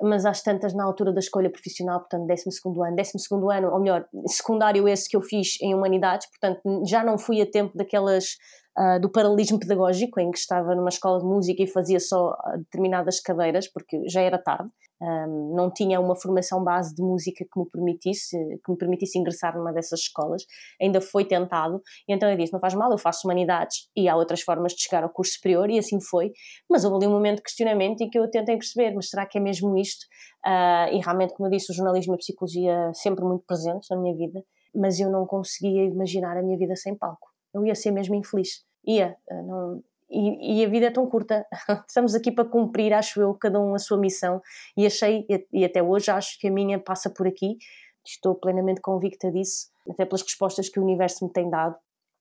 mas às tantas na altura da escolha profissional, portanto, 12 ano, 12 ano, ou melhor, secundário esse que eu fiz em Humanidades, portanto, já não fui a tempo daquelas uh, do paralelismo pedagógico, em que estava numa escola de música e fazia só ah, determinadas cadeiras, porque já era tarde, um, não tinha uma formação base de música que me permitisse que me permitisse ingressar numa dessas escolas. Ainda foi tentado. E então eu disse não faz mal eu faço humanidades. E há outras formas de chegar ao curso superior e assim foi. Mas houve ali um momento de questionamento em que eu tentei perceber mas será que é mesmo isto? Uh, e realmente como eu disse o jornalismo e a psicologia sempre muito presentes na minha vida mas eu não conseguia imaginar a minha vida sem palco. Eu ia ser mesmo infeliz. Ia uh, não e, e, a vida é tão curta. (laughs) Estamos aqui para cumprir, acho eu, cada um a sua missão. E achei, e até hoje acho que a minha passa por aqui. Estou plenamente convicta disso, até pelas respostas que o universo me tem dado.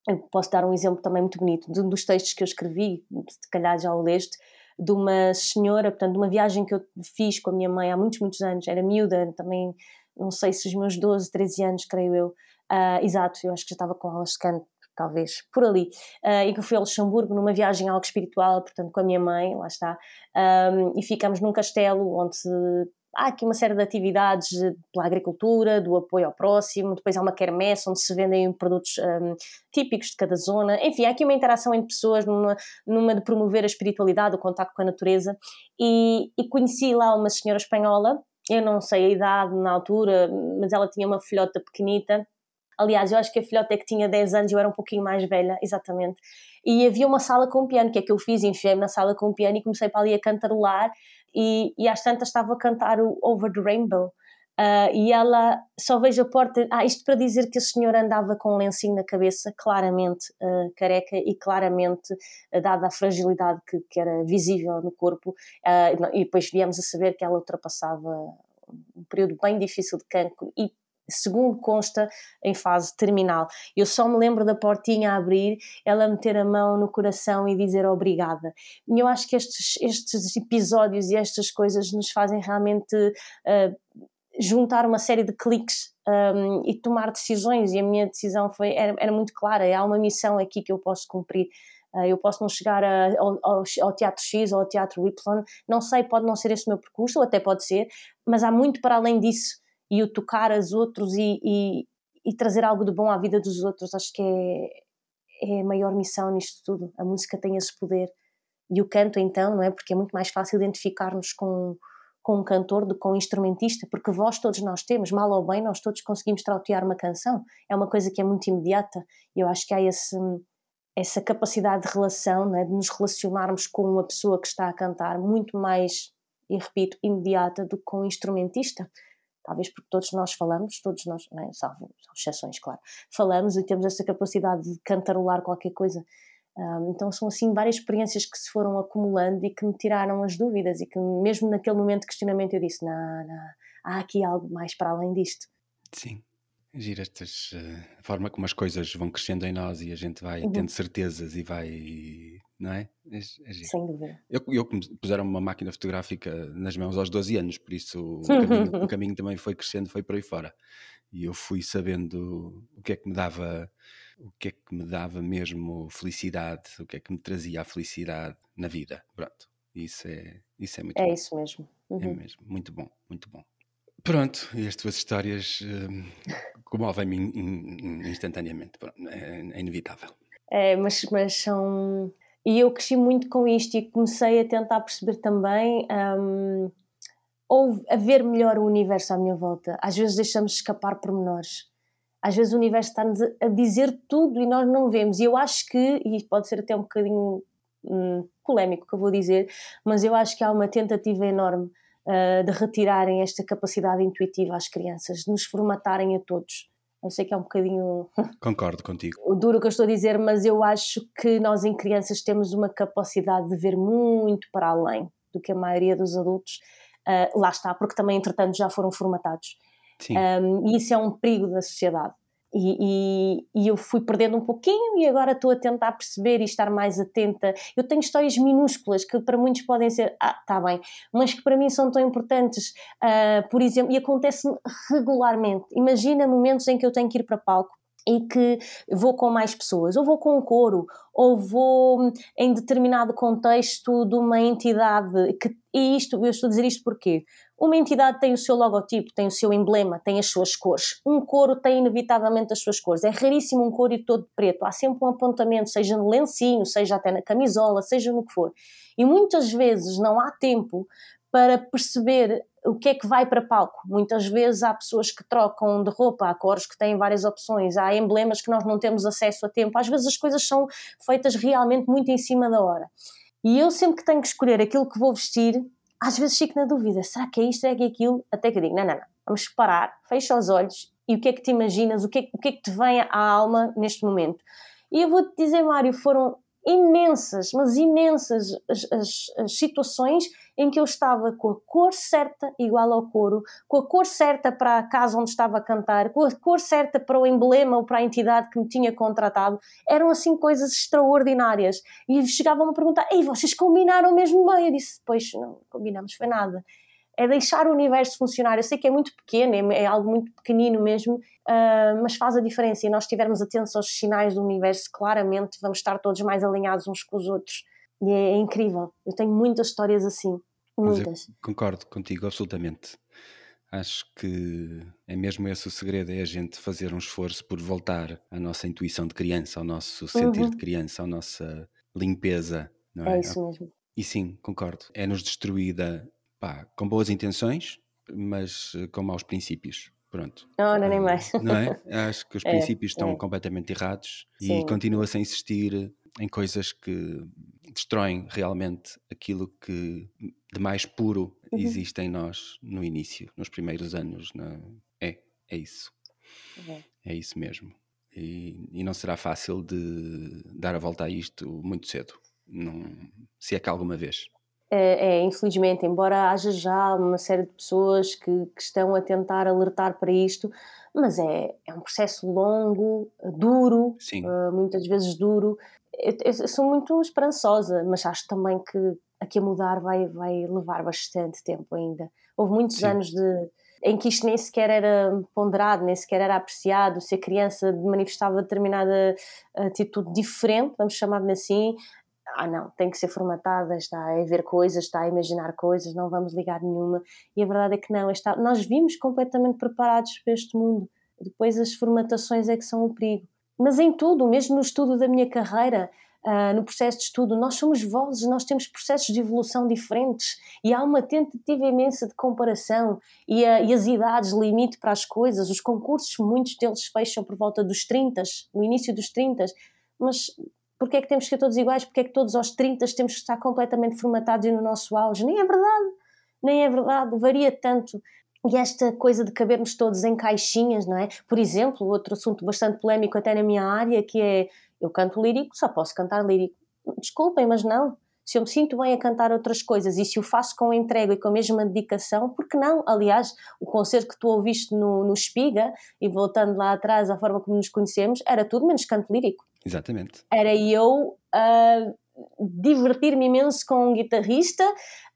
Eu posso dar um exemplo também muito bonito de um dos textos que eu escrevi, se calhar já o leste, de uma senhora, portanto, de uma viagem que eu fiz com a minha mãe há muitos, muitos anos. Era miúda, também, não sei se os meus 12, 13 anos, creio eu. Uh, exato, eu acho que já estava com aulas de canto talvez por ali, uh, e que fui a Luxemburgo numa viagem algo espiritual, portanto com a minha mãe, lá está, um, e ficamos num castelo onde há aqui uma série de atividades pela agricultura, do apoio ao próximo, depois há uma quermesse onde se vendem produtos um, típicos de cada zona, enfim, há aqui uma interação entre pessoas numa, numa de promover a espiritualidade, o contacto com a natureza, e, e conheci lá uma senhora espanhola, eu não sei a idade na altura, mas ela tinha uma filhota pequenita, Aliás, eu acho que a filhota é que tinha 10 anos, eu era um pouquinho mais velha, exatamente. E havia uma sala com piano, que é que eu fiz, enfiei-me na sala com piano e comecei para ali a cantarolar. E, e às tantas estava a cantar o Over the Rainbow. Uh, e ela só vejo a porta. Ah, isto para dizer que a senhora andava com um lencinho na cabeça, claramente uh, careca e claramente, uh, dada a fragilidade que, que, era visível no corpo, e depois viemos a saber que ela ultrapassava um período bem difícil de cancro e segundo consta, em fase terminal. Eu só me lembro da portinha a abrir, ela meter a mão no coração e dizer obrigada. E eu acho que estes, estes episódios e estas coisas nos fazem realmente uh, juntar uma série de cliques um, e tomar decisões. E a minha decisão foi, era, era, muito clara: há uma missão aqui que eu posso cumprir. Uh, eu posso não chegar a, ao, ao, teatro X ou ao teatro Y, não sei, pode não ser esse o meu percurso, ou até pode ser, mas há muito para além disso. E o tocar as outros e, e, e trazer algo de bom à vida dos outros, acho que é, é a maior missão nisto tudo. A música tem esse poder. E o canto, então, não é? Porque é muito mais fácil identificar-nos com com um cantor do que com um instrumentista, porque voz todos nós temos, mal ou bem, nós todos conseguimos trautear uma canção. É uma coisa que é muito imediata e eu acho que há esse, essa capacidade de relação, né, de nos relacionarmos com uma pessoa que está a cantar muito mais, e repito, imediata do que com um instrumentista. Talvez porque todos nós falamos, todos nós, é? salvo, salvo exceções, claro, falamos e temos essa capacidade de cantarolar qualquer coisa. Um, então são assim várias experiências que se foram acumulando e que me tiraram as dúvidas e que mesmo naquele momento de questionamento eu disse, não, não, há aqui algo mais para além disto. Sim, gira estas, uh, a forma como as coisas vão crescendo em nós e a gente vai uhum. tendo certezas e vai, não é? é, é Sem dúvida. Eu, eu puseram uma máquina fotográfica nas mãos aos 12 anos, por isso o (laughs) caminho, o caminho também foi crescendo, foi por aí fora. E eu fui sabendo o que é que me dava o que é que me dava mesmo felicidade, o que é que me trazia a felicidade na vida. Pronto, isso é, isso é muito é bom. É isso mesmo. É uhum. É mesmo, muito bom, muito bom. Pronto, e as tuas histórias hum, comovem-me instantaneamente, Pronto, é, é, inevitável. É, mas, mas são. E eu cresci muito com isto e comecei a tentar perceber também. Um, ou a ver melhor o universo à minha volta. Às vezes deixamos escapar pormenores às vezes o universo está-nos a dizer tudo e nós não vemos. E eu acho que, e pode ser até um bocadinho hum, polémico que eu vou dizer, mas eu acho que há uma tentativa enorme uh, de retirarem esta capacidade intuitiva às crianças, de nos formatarem a todos. Eu sei que é um bocadinho. Concordo contigo. o duro que eu estou a dizer, mas eu acho que nós em crianças temos uma capacidade de ver muito para além do que a maioria dos adultos. Uh, lá está, porque também, entretanto, já foram formatados. Um, e isso é um perigo da sociedade. E, e, e, eu fui perdendo um pouquinho e agora estou a tentar perceber e estar mais atenta. Eu tenho histórias minúsculas que para muitos podem ser, ah, tá bem, mas que para mim são tão importantes, uh, por exemplo, e acontece regularmente. Imagina momentos em que eu tenho que ir para palco e que vou com mais pessoas, ou vou com um coro, ou vou em determinado contexto de uma entidade que e isto, eu estou a dizer isto porque uma entidade tem o seu logotipo, tem o seu emblema, tem as suas cores. Um coro tem inevitavelmente as suas cores. É raríssimo um coro ir todo preto. Há sempre um apontamento, seja no lencinho, seja até na camisola, seja no que for. E muitas vezes não há tempo para perceber o que é que vai para palco. Muitas vezes há pessoas que trocam de roupa, há cores que têm várias opções, há emblemas que nós não temos acesso a tempo. Às vezes as coisas são feitas realmente muito em cima da hora. E eu sempre que tenho que escolher aquilo que vou vestir, às vezes fico na dúvida: será que é isto, é que é aquilo? Até que eu digo: não, não, não, vamos parar, fecha os olhos e o que é que te imaginas, o que é, o que, é que te vem à alma neste momento? E eu vou-te dizer, Mário, foram imensas, mas imensas as, as, as, situações em que eu estava com a cor certa, igual ao coro, com a cor certa para a casa onde estava a cantar, com a cor certa para o emblema ou para a entidade que me tinha contratado. Eram assim coisas extraordinárias. E chegavam-me a perguntar: Ei, vocês combinaram mesmo bem? Eu disse: Pois, não combinamos, foi nada é deixar o universo funcionar. Eu sei que é muito pequeno, é, é algo muito pequenino mesmo, uh, mas faz a diferença. E nós estivermos atentos aos sinais do universo, claramente vamos estar todos mais alinhados uns com os outros. E é, é incrível. Eu tenho muitas histórias assim. Muitas. concordo contigo, absolutamente. Acho que é mesmo esse o segredo, é a gente fazer um esforço por voltar à nossa intuição de criança, ao nosso sentir uhum. de criança, à nossa limpeza. Não é? é isso mesmo. E sim, concordo. É-nos destruída pá, com boas intenções, mas eh, com maus princípios. Pronto. Ora, nem mais. Não é? Acho que os (laughs) É, princípios estão é. completamente errados e Sim. continua-se a insistir em coisas que destroem realmente aquilo que de mais puro Uhum. existe em nós no início, nos primeiros anos. na- É, é isso. É. É isso mesmo. E, e não será fácil de dar a volta a isto muito cedo. Não, se é que alguma vez. É, infelizmente, embora haja já uma série de pessoas que, que estão a tentar alertar para isto, mas é, é um processo longo, duro, Sim, uh, muitas vezes duro. Eu, eu sou muito esperançosa, mas acho também que aqui a mudar vai, vai levar bastante tempo ainda. Houve muitos Sim. anos de, em que isto nem sequer era ponderado, nem sequer era apreciado. Se a criança manifestava determinada atitude diferente, vamos chamar-lhe assim, ah não, tem que ser formatada, está a ver coisas, está a imaginar coisas, não vamos ligar nenhuma. E a verdade é que não, está, nós vimos completamente preparados para este mundo. Depois as formatações é que são o perigo. Mas em tudo, mesmo no estudo da minha carreira, ah, no processo de estudo, nós somos vozes, nós temos processos de evolução diferentes e há uma tentativa imensa de comparação e, a- e as idades limite para as coisas. Os concursos, muitos deles fecham por volta dos 30, no início dos 30, mas Porquê é que temos que ser todos iguais? Porquê é que todos aos 30 temos que estar completamente formatados e no nosso auge? Nem é verdade, nem é verdade, varia tanto. E esta coisa de cabermos todos em caixinhas, não é? Por exemplo, outro assunto bastante polémico até na minha área, que é, eu canto lírico, só posso cantar lírico. Desculpem, mas não. Se eu me sinto bem a cantar outras coisas e se o faço com entrega e com a mesma dedicação, por que não? Aliás, o concerto que tu ouviste no, no Espiga, e voltando lá atrás à forma como nos conhecemos, era tudo menos canto lírico exatamente. era eu a divertir-me imenso com um guitarrista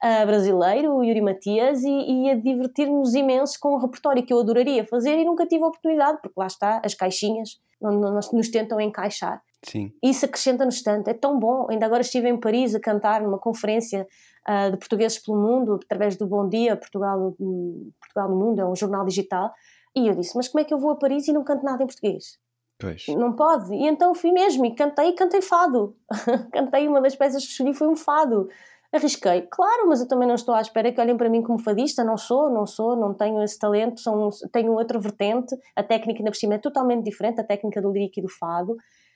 ah, brasileiro, o Yuri Matias, e, e a divertir-nos imenso com um repertório que eu adoraria fazer e nunca tive a oportunidade, porque lá está, as caixinhas nós nos tentam encaixar. Sim, Isso acrescenta-nos tanto, é tão bom. Ainda agora estive em Paris a cantar numa conferência ah, de portugueses pelo mundo, através do Bom Dia Portugal, hum, Portugal no Mundo, é um jornal digital, e eu disse, mas como é que eu vou a Paris e não canto nada em português? Pois. Não pode. E então fui mesmo e cantei, cantei fado. (laughs) cantei uma das peças que escolhi foi um fado. Arrisquei, claro, mas eu também não estou à espera que olhem para mim como fadista, não sou, não sou, não tenho esse talento, são, tenho outra vertente, a técnica ainda por cima é totalmente diferente, a técnica do lírico e do fado.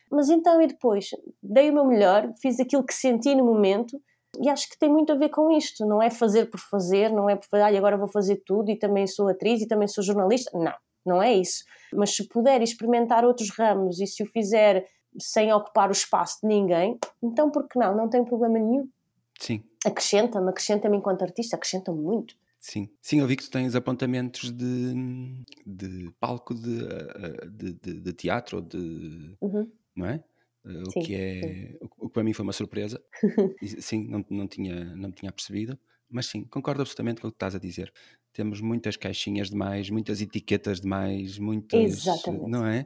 Mas então e depois? Dei o meu melhor, fiz aquilo que senti no momento e acho que tem muito a ver com isto, não é fazer por fazer, não é por fazer, "Ai, agora vou fazer tudo e também sou atriz e também sou jornalista, não, não é isso. Mas se puder experimentar outros ramos e se o fizer sem ocupar o espaço de ninguém, então por que não? Não tem problema nenhum. Sim, Acrescenta-me, acrescenta-me enquanto artista, acrescenta-me muito. sim. Sim, eu vi que tu tens apontamentos de, de palco de, de, de- de teatro, ou de, Uhum. não é? O Sim, que é, o que para mim foi uma surpresa. (laughs) Sim, não, não, tinha, não tinha percebido. Mas sim, concordo absolutamente com o que estás a dizer. Temos muitas caixinhas demais, muitas etiquetas demais, muitas. Exatamente. Não é?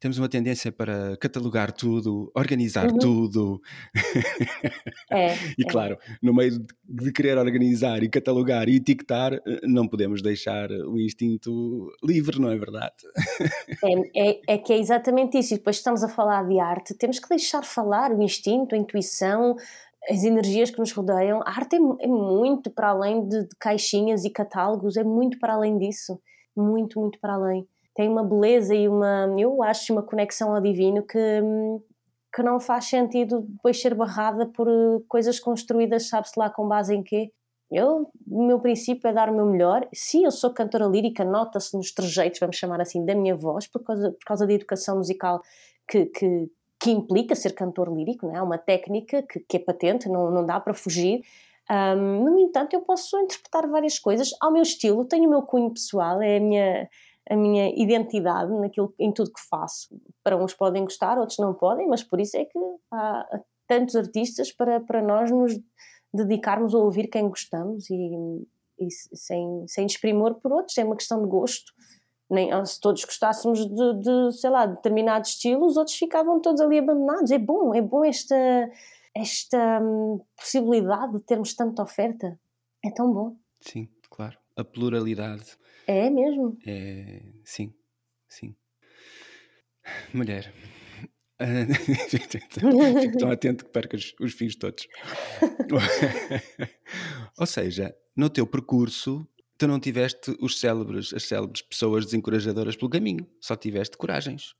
Temos uma tendência para catalogar tudo, organizar Uhum. tudo. É, (laughs) E é. claro, no meio de, querer organizar e catalogar e etiquetar, eh, não podemos deixar o instinto livre, não é verdade? É, é, é que é exatamente isso. E depois estamos a falar de arte, temos que deixar falar o instinto, a intuição, as energias que nos rodeiam. A arte é, é muito para além de, de caixinhas e catálogos, é muito para além disso. Muito, muito para além. Tem uma beleza e uma, eu acho, uma conexão ao divino que, hum, que não faz sentido depois ser barrada por eh, coisas construídas, sabe-se lá com base em quê. Eu, o meu princípio é dar o meu melhor. Sim, eu sou cantora lírica, nota-se nos trejeitos, vamos chamar assim, da minha voz, por causa, por causa da educação musical que, que, que implica ser cantor lírico, não é? É uma técnica que, que é patente, não, não dá para fugir. Ahm, no entanto, eu posso interpretar várias coisas ao meu estilo, tenho o meu cunho pessoal, é a minha, a minha identidade naquilo, em tudo que faço. Para uns podem gostar, outros não podem, mas por isso é que há tantos artistas para, para nós nos dedicarmos a ouvir quem gostamos e, e sem, sem desprimor por outros, é uma questão de gosto. Nem, se todos gostássemos de, de, sei lá, determinados estilos, outros ficavam todos ali abandonados. É bom, é bom esta, esta hum, possibilidade de termos tanta oferta. É tão bom. Sim, claro. A pluralidade. É mesmo. É, sim, sim. Mulher. Ah, Fico tão atento que percas os fios todos. (laughs) (laughs) Ou seja, no teu percurso tu não tiveste os célebres, as célebres pessoas desencorajadoras pelo caminho, só tiveste coragens.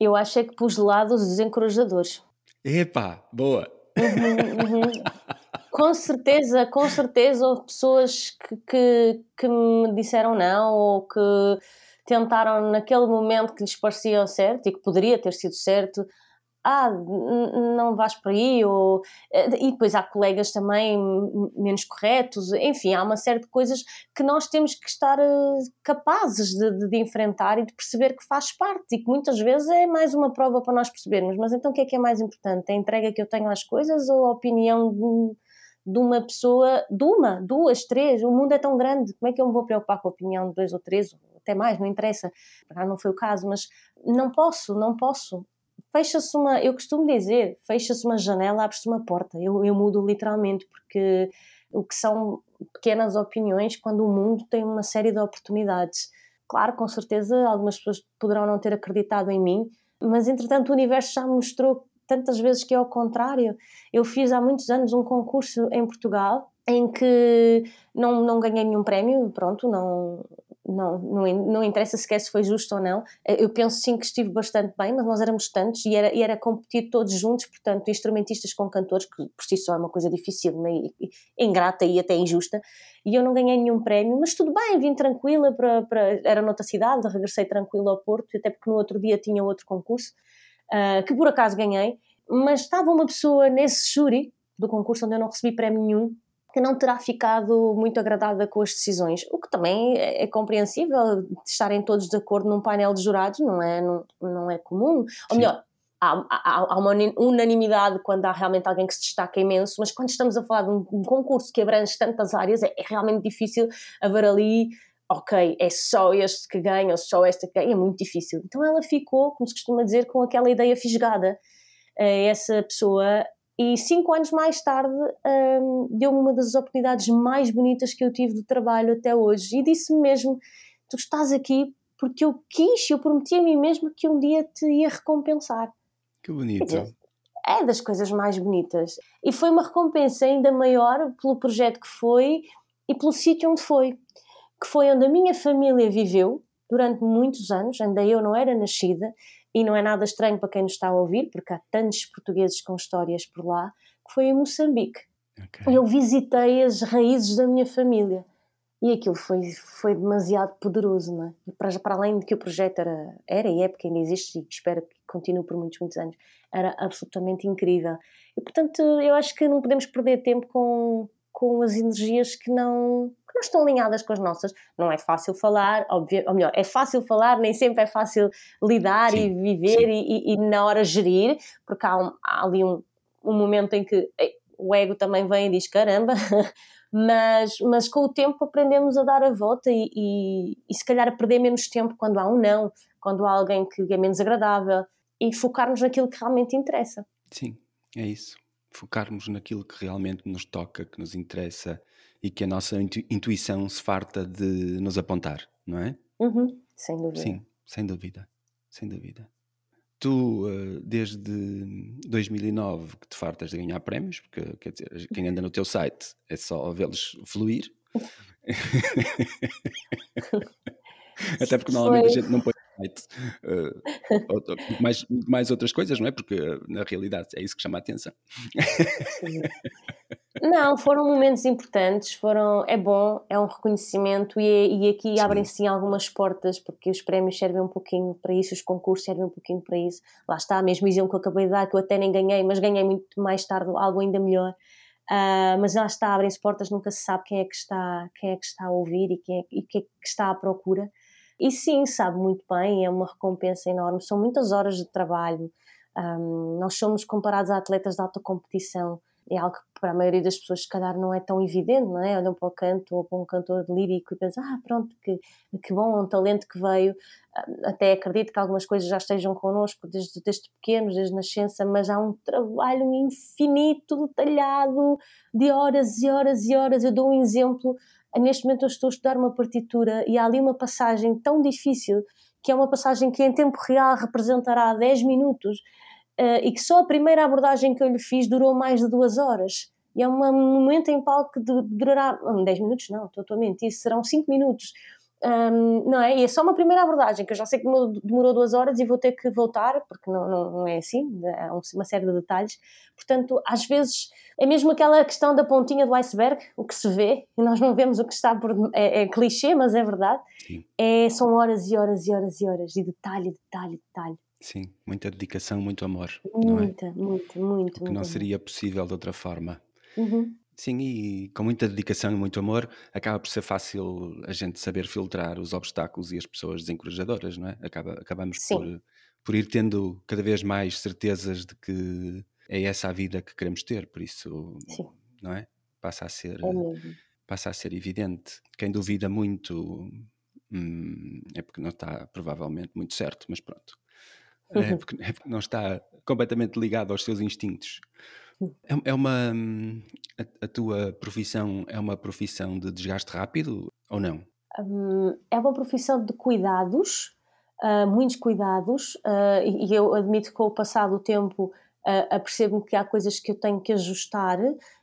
Eu acho é que pus de lado os desencorajadores. Epá, boa! Uhum, uhum. (laughs) com certeza, com certeza houve pessoas que, que, que me disseram não ou que tentaram naquele momento que lhes parecia certo e que poderia ter sido certo ah, não vais por aí, ou, eh, e depois há colegas também menos corretos, enfim, há uma série de coisas que nós temos que estar eh, capazes de, de, enfrentar e de perceber que faz parte e que muitas vezes é mais uma prova para nós percebermos. Mas então o que é que é mais importante? A entrega que eu tenho às coisas ou a opinião de, de uma pessoa, de uma, duas, três? O mundo é tão grande, como é que eu me vou preocupar com a opinião de dois ou três? Até mais, não interessa, não foi o caso, mas não posso, não posso fecha-se uma, eu costumo dizer, fecha-se uma janela, abre-se uma porta. Eu, eu mudo literalmente, porque o que são pequenas opiniões quando o mundo tem uma série de oportunidades. Claro, com certeza, algumas pessoas poderão não ter acreditado em mim, mas entretanto o universo já mostrou tantas vezes que é ao contrário. Eu fiz há muitos anos um concurso em Portugal em que não, não ganhei nenhum prémio, pronto, não, não, não, não interessa sequer se foi justo ou não. Eu penso sim que estive bastante bem, mas nós éramos tantos e era, e era competir todos juntos, portanto, instrumentistas com cantores, que por si só é uma coisa difícil, né? ingrata e até injusta. E eu não ganhei nenhum prémio, mas tudo bem, vim tranquila para. para era noutra cidade, regressei tranquila ao Porto, até porque no outro dia tinha outro concurso, uh, que por acaso ganhei, mas estava uma pessoa nesse júri do concurso onde eu não recebi prémio nenhum que não terá ficado muito agradada com as decisões, o que também é, é compreensível, estarem todos de acordo num painel de jurados não é, não, não é comum. Sim. Ou melhor, há, há, há, uma unanimidade quando há realmente alguém que se destaca imenso, mas quando estamos a falar de um, um concurso que abrange tantas áreas, é, é, realmente difícil haver ali, ok, é só este que ganha, ou só esta que ganha, é muito difícil. Então ela ficou, como se costuma dizer, com aquela ideia fisgada. Eh, essa pessoa e cinco anos mais tarde um, deu-me uma das oportunidades mais bonitas que eu tive de trabalho até hoje e disse-me mesmo: Tu estás aqui porque eu quis, eu prometi a mim mesma que um dia te ia recompensar. Que bonito. Dizer, é das coisas mais bonitas. E foi uma recompensa ainda maior pelo projeto que foi e pelo sítio onde foi. Que foi onde a minha família viveu durante muitos anos, ainda eu não era nascida, e não é nada estranho para quem nos está a ouvir, porque há tantos portugueses com histórias por lá, que foi em Moçambique. Okay. Eu visitei as raízes da minha família e aquilo foi, foi demasiado poderoso, não é? E para, para além de que o projeto era, era e é porque ainda existe e espero que continue por muitos, muitos anos, era absolutamente incrível. E portanto, eu acho que não podemos perder tempo com, com as energias que não, que não estão alinhadas com as nossas. Não é fácil falar, óbvio, ou melhor, é fácil falar, nem sempre é fácil lidar sim, e viver e, e, e, na hora gerir, porque há, um, há ali um, um momento em que o ego também vem e diz caramba, (laughs) mas, mas com o tempo aprendemos a dar a volta e, e, e se calhar a perder menos tempo quando há um não, quando há alguém que é menos agradável e focarmos naquilo que realmente interessa. Sim, é isso focarmos naquilo que realmente nos toca, que nos interessa e que a nossa intuição se farta de nos apontar, não é? Uhum, sem dúvida. Sim, sem dúvida, sem dúvida. Tu, eh, desde 2009, que te fartas de ganhar prémios, porque quer dizer, quem anda no teu site é só vê-los fluir. (laughs) (laughs) Até porque normalmente Foi. a gente não põe uh, mais, mais outras coisas, não é? Porque na realidade é isso que chama a atenção. Não, foram momentos importantes, foram, é bom, é um reconhecimento e, e aqui abrem-se algumas portas, porque os prémios servem um pouquinho para isso, os concursos servem um pouquinho para isso. Lá está, mesmo exemplo que eu acabei de dar, que eu até nem ganhei, mas ganhei muito mais tarde algo ainda melhor. Uh, mas lá está, abrem-se portas, nunca se sabe quem é que está, quem é que está a ouvir e quem é, e quem é que está à procura. E sim, sabe muito bem, é uma recompensa enorme. São muitas horas de trabalho. Um, nós somos comparados a atletas de alta competição. É algo que para a maioria das pessoas, se calhar, não é tão evidente, não é? Olham para o canto ou para um cantor lírico e pensam, ah, pronto, que, que bom, um talento que veio. Até acredito que algumas coisas já estejam connosco desde, desde pequenos, desde nascença, mas há um trabalho infinito, detalhado, de horas e horas e horas. Eu dou um exemplo neste momento eu estou a estudar uma partitura e há ali uma passagem tão difícil, que é uma passagem que em tempo real representará 10 minutos, uh, e que só a primeira abordagem que eu lhe fiz durou mais de duas horas. E é um momento em palco que durará 10 minutos, não, estou a mentir, serão 5 minutos. Um, não é? E é só uma primeira abordagem, que eu já sei que demorou duas horas e vou ter que voltar, porque não, não, não é assim, há uma série de detalhes. Portanto, às vezes é mesmo aquela questão da pontinha do iceberg, o que se vê, e nós não vemos o que está por. É, é clichê, mas é verdade. É, são horas e horas e horas e horas, e detalhe, detalhe, detalhe. Sim, muita dedicação, muito amor. Muita, não é? muito, muito. Que não seria possível de outra forma. Uhum. Sim, e com muita dedicação e muito amor, acaba por ser fácil a gente saber filtrar os obstáculos e as pessoas desencorajadoras, não é? Acaba, acabamos por, por ir tendo cada vez mais certezas de que é essa a vida que queremos ter, por isso, Sim. não é? Passa a ser, É passa a ser evidente. Quem duvida muito hum, é porque não está provavelmente muito certo, mas pronto. É Uhum. (laughs) porque, é porque não está completamente ligado aos seus instintos. É, é uma. A, a tua profissão é uma profissão de desgaste rápido ou não? Hum, é uma profissão de cuidados, ah, muitos cuidados, ah, e e eu admito que com o passar do tempo ah, apercebo-me que há coisas que eu tenho que ajustar.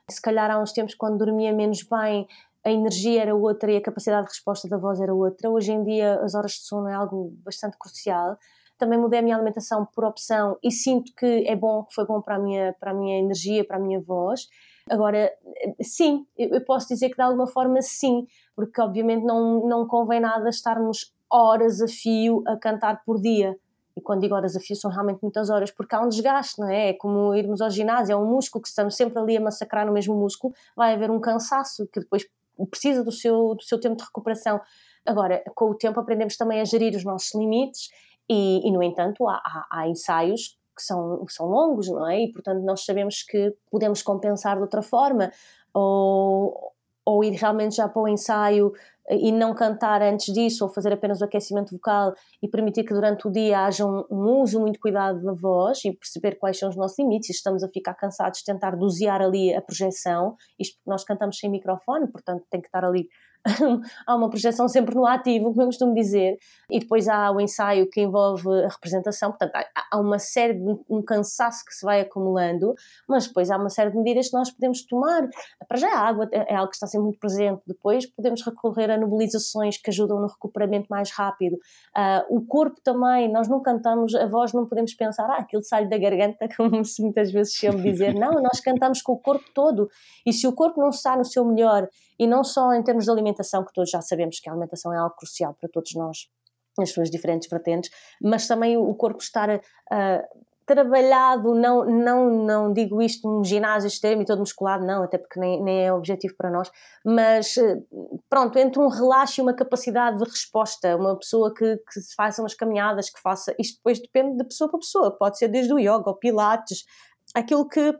Se calhar há uns tempos, quando dormia menos bem, a energia era outra e a capacidade de resposta da voz era outra. Hoje em dia, as horas de sono é algo bastante crucial. Também mudei a minha alimentação por opção e sinto que é bom, que foi bom para a minha, para a minha energia, para a minha voz. Agora, sim, eu posso dizer que de alguma forma sim, porque obviamente não, não convém nada estarmos horas a fio a cantar por dia. E quando digo horas a fio são realmente muitas horas, porque há um desgaste, não é? É como irmos ao ginásio, é um músculo que estamos sempre ali a massacrar no mesmo músculo, vai haver um cansaço que depois precisa do seu, do seu tempo de recuperação. Agora, com o tempo aprendemos também a gerir os nossos limites e, e no entanto, há, há, há ensaios que são, são longos, não é? E, portanto, nós sabemos que podemos compensar de outra forma ou, ou ir realmente já para o ensaio e não cantar antes disso ou fazer apenas o aquecimento vocal e permitir que durante o dia haja um, um uso muito cuidado da voz e perceber quais são os nossos limites, se estamos a ficar cansados, tentar dosear ali a projeção, isto porque nós cantamos sem microfone, portanto tem que estar ali (laughs) há uma projeção sempre no ativo, como eu costumo dizer, e depois há o ensaio que envolve a representação, portanto há, uma série de um cansaço que se vai acumulando, mas depois há uma série de medidas que nós podemos tomar. Para já a água é algo que está sempre muito presente, depois podemos recorrer a nebulizações que ajudam no recuperamento mais rápido. Uh, o corpo também, nós não cantamos, a voz não podemos pensar, ah, aquilo sai da garganta, (laughs) como se muitas vezes se chama dizer, não, nós cantamos com o corpo todo, e se o corpo não está no seu melhor, e não só em termos de alimentação, que todos já sabemos que a alimentação é algo crucial para todos nós, nas suas diferentes vertentes, mas também o corpo estar uh, trabalhado, não, não, não digo isto num ginásio extremo e todo musculado, não, até porque nem, nem é objetivo para nós, mas pronto, entre um relaxo e uma capacidade de resposta, uma pessoa que, que faça umas caminhadas, que faça, isto depois depende de pessoa para pessoa, pode ser desde o yoga, ou pilates, aquilo que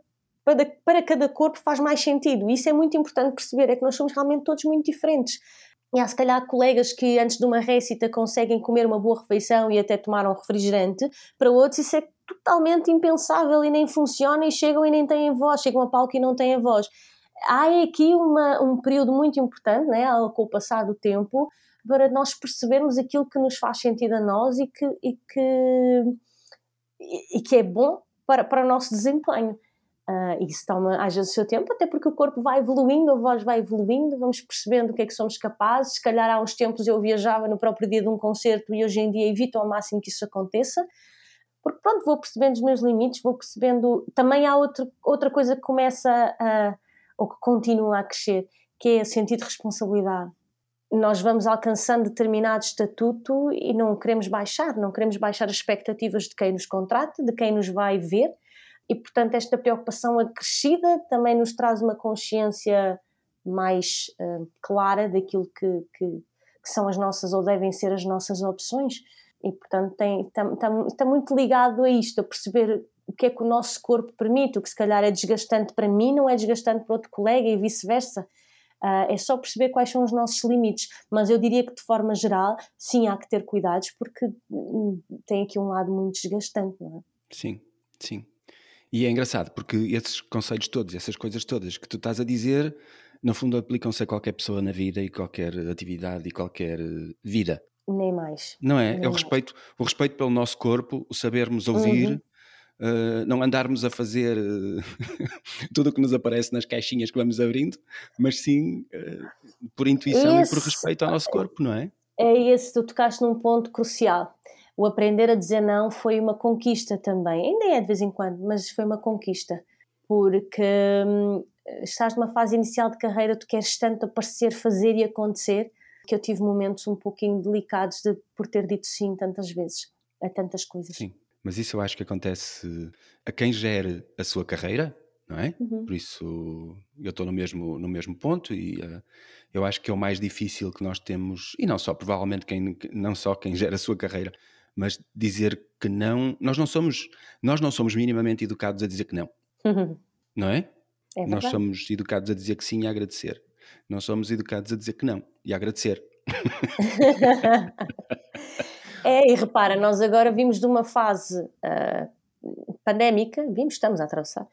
para, para cada corpo faz mais sentido, e isso é muito importante perceber, é que nós somos realmente todos muito diferentes, e há se calhar colegas que antes de uma récita conseguem comer uma boa refeição e até tomar um refrigerante, para outros isso é totalmente impensável e nem funciona e chegam e nem têm voz, chegam a palco e não têm voz. Há aqui uma, um período muito importante, né, com o passar do tempo, para nós percebermos aquilo que nos faz sentido a nós e que, e que, e que é bom para, para o nosso desempenho. Uh, isso toma às vezes o seu tempo, até porque o corpo vai evoluindo, a voz vai evoluindo, vamos percebendo o que é que somos capazes. Se calhar há uns tempos eu viajava no próprio dia de um concerto e hoje em dia evito ao máximo que isso aconteça, porque pronto, vou percebendo os meus limites, vou percebendo. Também há outro, outra coisa que começa a, ou que continua a crescer, que é o sentido de responsabilidade. Nós vamos alcançando determinado estatuto e não queremos baixar, não queremos baixar as expectativas de quem nos contrata, de quem nos vai ver e, portanto, esta preocupação acrescida também nos traz uma consciência mais uh, clara daquilo que, que, que, são as nossas ou devem ser as nossas opções. E, portanto, está muito ligado a isto, a perceber o que é que o nosso corpo permite, o que se calhar é desgastante para mim, não é desgastante para outro colega e vice-versa. Uh, é só perceber quais são os nossos limites, mas eu diria que de forma geral, sim, há que ter cuidados porque hum, tem aqui um lado muito desgastante, não é? Sim, sim. E é engraçado porque esses conceitos todos, essas coisas todas que tu estás a dizer, no fundo aplicam-se a qualquer pessoa na vida e qualquer atividade e qualquer vida. Nem mais. Não é? Nem é o respeito, o respeito pelo nosso corpo, o sabermos ouvir, uh, não andarmos a fazer uh, (laughs) tudo o que nos aparece nas caixinhas que vamos abrindo, mas sim uh, por intuição esse, e por respeito ao nosso corpo, não é? É esse, tu tocaste num ponto crucial. O aprender a dizer não foi uma conquista também, ainda é de vez em quando, mas foi uma conquista, porque hum, estás numa fase inicial de carreira, tu queres tanto aparecer, fazer e acontecer, que eu tive momentos um pouquinho delicados de, por ter dito sim tantas vezes a tantas coisas. Sim, mas isso eu acho que acontece a quem gere a sua carreira, não é? Uhum. Por isso eu estou no mesmo, no mesmo ponto e uh, eu acho que é o mais difícil que nós temos, e não só, provavelmente quem, não só quem (laughs) gera a sua carreira, mas dizer que não, nós não somos, nós não somos minimamente educados a dizer que não. Uhum. Não é? é nós somos educados a dizer que sim e a agradecer não somos educados a dizer que não e a agradecer. (laughs) é, e repara, nós agora vimos de uma fase uh, pandémica, vimos, estamos a atravessar,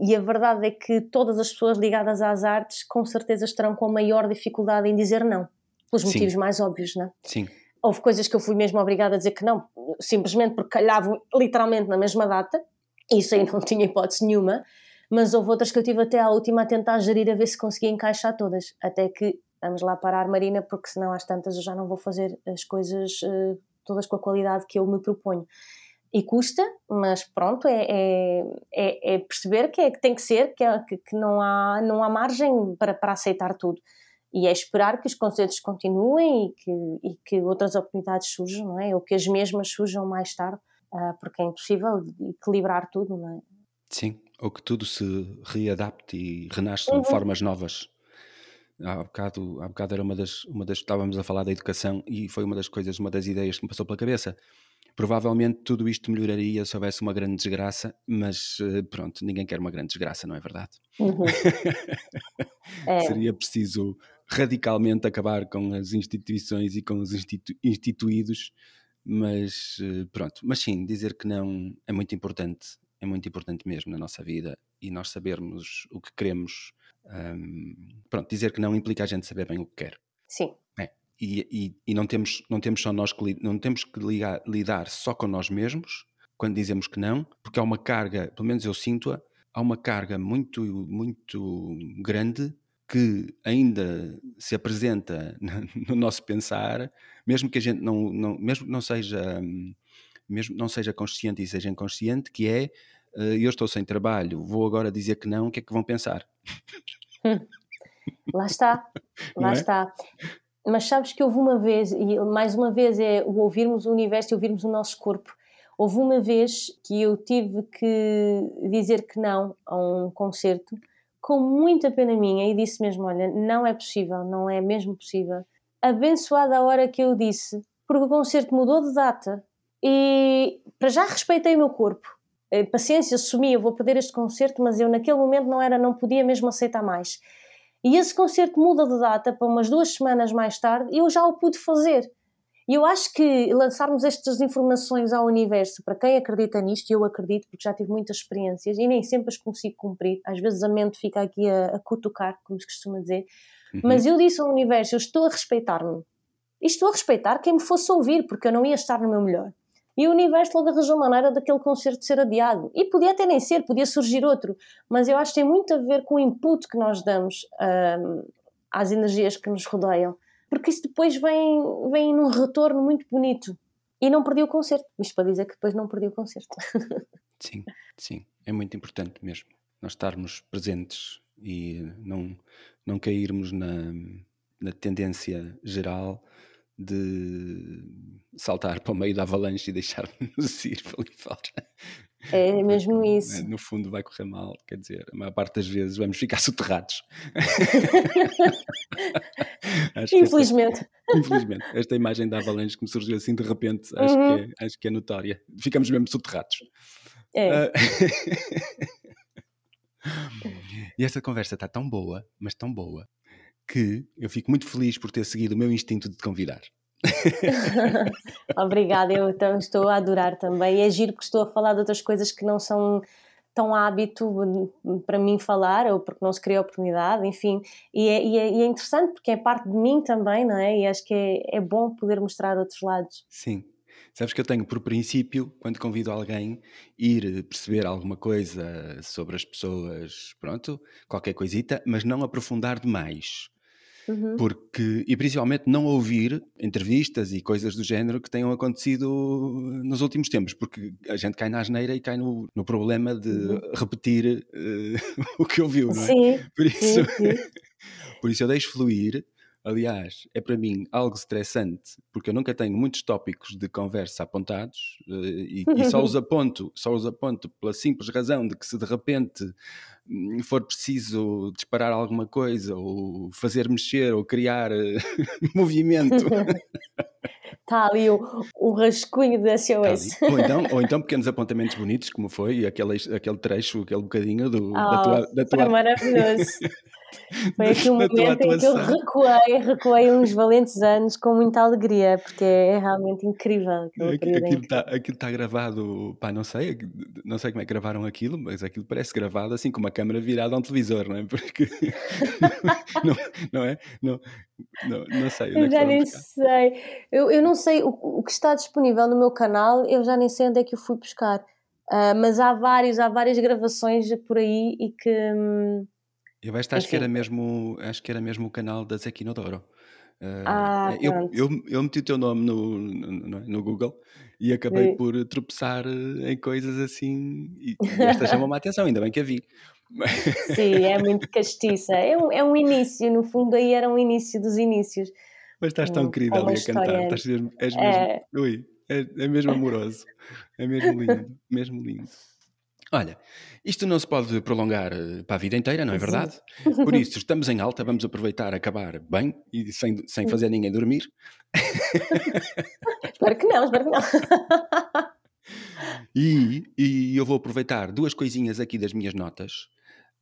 e a verdade é que todas as pessoas ligadas às artes com certeza estarão com maior dificuldade em dizer não, pelos motivos Sim. mais óbvios, não é? Sim. Houve coisas que eu fui mesmo obrigada a dizer que não, simplesmente porque calhavam literalmente na mesma data, isso aí (laughs) não tinha hipótese nenhuma, mas houve outras que eu tive até à última a tentar gerir a ver se conseguia encaixar todas, até que vamos lá parar Marina, porque senão às tantas eu já não vou fazer as coisas uh, todas com a qualidade que eu me proponho. E custa, mas pronto, é, é, é, é perceber que, é, que tem que ser, que, é, que, que, não, há, não há margem para, para aceitar tudo. E é esperar que os concertos continuem e que, e que outras oportunidades surjam, não é? Ou que as mesmas surjam mais tarde, uh, porque é impossível equilibrar tudo, não é? Sim, ou que tudo se readapte e renasça uhum. de formas novas. Há bocado, há bocado era uma das, uma das. Estávamos a falar da educação e foi uma das coisas, uma das ideias que me passou pela cabeça. Provavelmente tudo isto melhoraria se houvesse uma grande desgraça, mas eh, pronto, ninguém quer uma grande desgraça, não é verdade? Uhum. (laughs) é. Seria preciso radicalmente acabar com as instituições e com os institu instituídos, mas eh, pronto. Mas sim, dizer que não é muito importante é muito importante mesmo na nossa vida e nós sabermos o que queremos. Um, pronto, dizer que não implica a gente saber bem o que quer. Sim. É. E, e, e, não temos não temos só nós que não temos que ligar, lidar só com nós mesmos quando dizemos que não, porque há uma carga, pelo menos eu sinto-a, há uma carga muito muito grande que ainda se apresenta (laughs) no nosso pensar, mesmo que a gente não, não mesmo não seja hum, mesmo não seja consciente e seja inconsciente, que é uh, eu estou sem trabalho, vou agora dizer que não, o que é que vão pensar? Lá está, (laughs) lá é? está. Mas sabes que houve uma vez, e mais uma vez é o ouvirmos o universo e ouvirmos o nosso corpo. Houve uma vez que eu tive que dizer que não a um concerto, com muita pena minha, e disse mesmo: Olha, não é possível, não é mesmo possível. Abençoada a hora que eu disse, porque o concerto mudou de data, e para já respeitei o meu corpo. Eh, paciência, assumi, eu vou perder este concerto, mas eu naquele momento não era, não podia mesmo aceitar mais. E esse concerto muda de data para umas duas semanas mais tarde e eu já o pude fazer. E eu acho que lançarmos estas informações ao universo, para quem acredita nisto, e eu acredito porque já tive muitas experiências e nem sempre as consigo cumprir, às vezes a mente fica aqui a, a cutucar, como se costuma dizer, uhum. mas eu disse ao universo: eu estou a respeitar-me. E estou a respeitar quem me fosse ouvir, porque eu não ia estar no meu melhor. E o universo logo arranjou maneira daquele concerto ser adiado. E podia até nem ser, podia surgir outro. Mas eu acho que tem muito a ver com o input que nós damos um, às energias que nos rodeiam. Porque isso depois vem, vem num retorno muito bonito. E não perdi o concerto. Isto para dizer que depois não perdi o concerto. (laughs) sim, sim. É muito importante mesmo. Nós estarmos presentes e não, não cairmos na, na tendência geral de saltar para o meio da avalanche e deixar-nos (laughs) ir para ali fora. É mesmo isso. No fundo vai correr mal, quer dizer, a maior parte das vezes vamos ficar (laughs) soterrados. (laughs) infelizmente. Esta, infelizmente. Esta imagem da avalanche que me surgiu assim de repente, acho, uhum. que, é, acho que é notória. Ficamos mesmo soterrados. É. Uh... e esta conversa está tão boa, mas tão boa, que eu fico muito feliz por ter seguido o meu instinto de te convidar. (laughs) Obrigada, eu então estou a adorar também. É giro porque estou a falar de outras coisas que não são tão hábito para mim falar, ou porque não se cria oportunidade, enfim. E é, e é, e é interessante porque é parte de mim também, não é? E acho que é, é bom poder mostrar outros lados. Sim. Sabes que eu tenho por princípio, quando convido alguém, ir perceber alguma coisa sobre as pessoas, pronto, qualquer coisita, mas não aprofundar demais. Uhum. Porque, e principalmente não ouvir entrevistas e coisas do género que tenham acontecido nos últimos tempos, porque a gente cai na asneira e cai no, no problema de uhum. repetir uh, (laughs) o que ouviu, não é? Sim, por isso, sim, sim. (laughs) por isso eu deixo fluir. Aliás, é para mim algo estressante, porque eu nunca tenho muitos tópicos de conversa apontados uh, e, e, só os (laughs) aponto, só os aponto pela simples razão de que se de repente Hum, for preciso disparar alguma coisa ou fazer mexer ou criar eh, (laughs) movimento. Está ali o, o rascunho da SOS. Tá ou, então, ou então (laughs) pequenos apontamentos bonitos, como foi aquele, aquele trecho, aquele bocadinho do, oh, da tua. Da tua... maravilhoso. Foi aqui um momento em que eu recuei, recuei uns valentes anos com muita alegria, porque é realmente incrível. Aquilo está tá gravado, pá, não sei, não sei como é que gravaram aquilo, mas aquilo parece gravado assim com uma câmera virada a um televisor, não é? Porque (laughs) não, não é? Não, não, não sei. É eu já nem sei. Eu, eu não sei o, o que está disponível no meu canal, eu já nem sei onde é que eu fui buscar. Uh, mas há vários, há várias gravações por aí e que. Hum, eu acho, acho que era mesmo, acho que era mesmo o canal da Zequinodoro. Uh, ah, eu, eu, eu, meti o teu nome no, no, no Google e acabei Sim. por tropeçar em coisas assim e, e (laughs) esta chamou-me a atenção, ainda bem que a vi. (laughs) Sim, é muito castiça. É um, é um início, no fundo aí era um início dos inícios. Mas estás tão querida ali a cantar, estás mesmo, és mesmo, é... Ui, é, é mesmo amoroso, é mesmo lindo, mesmo lindo. Olha, isto não se pode prolongar eh, para a vida inteira, não é verdade? Por isso, estamos em alta, vamos aproveitar acabar bem e sem, sem fazer ninguém dormir. (laughs) espero que não, espero que não. E, e eu vou aproveitar duas coisinhas aqui das minhas notas,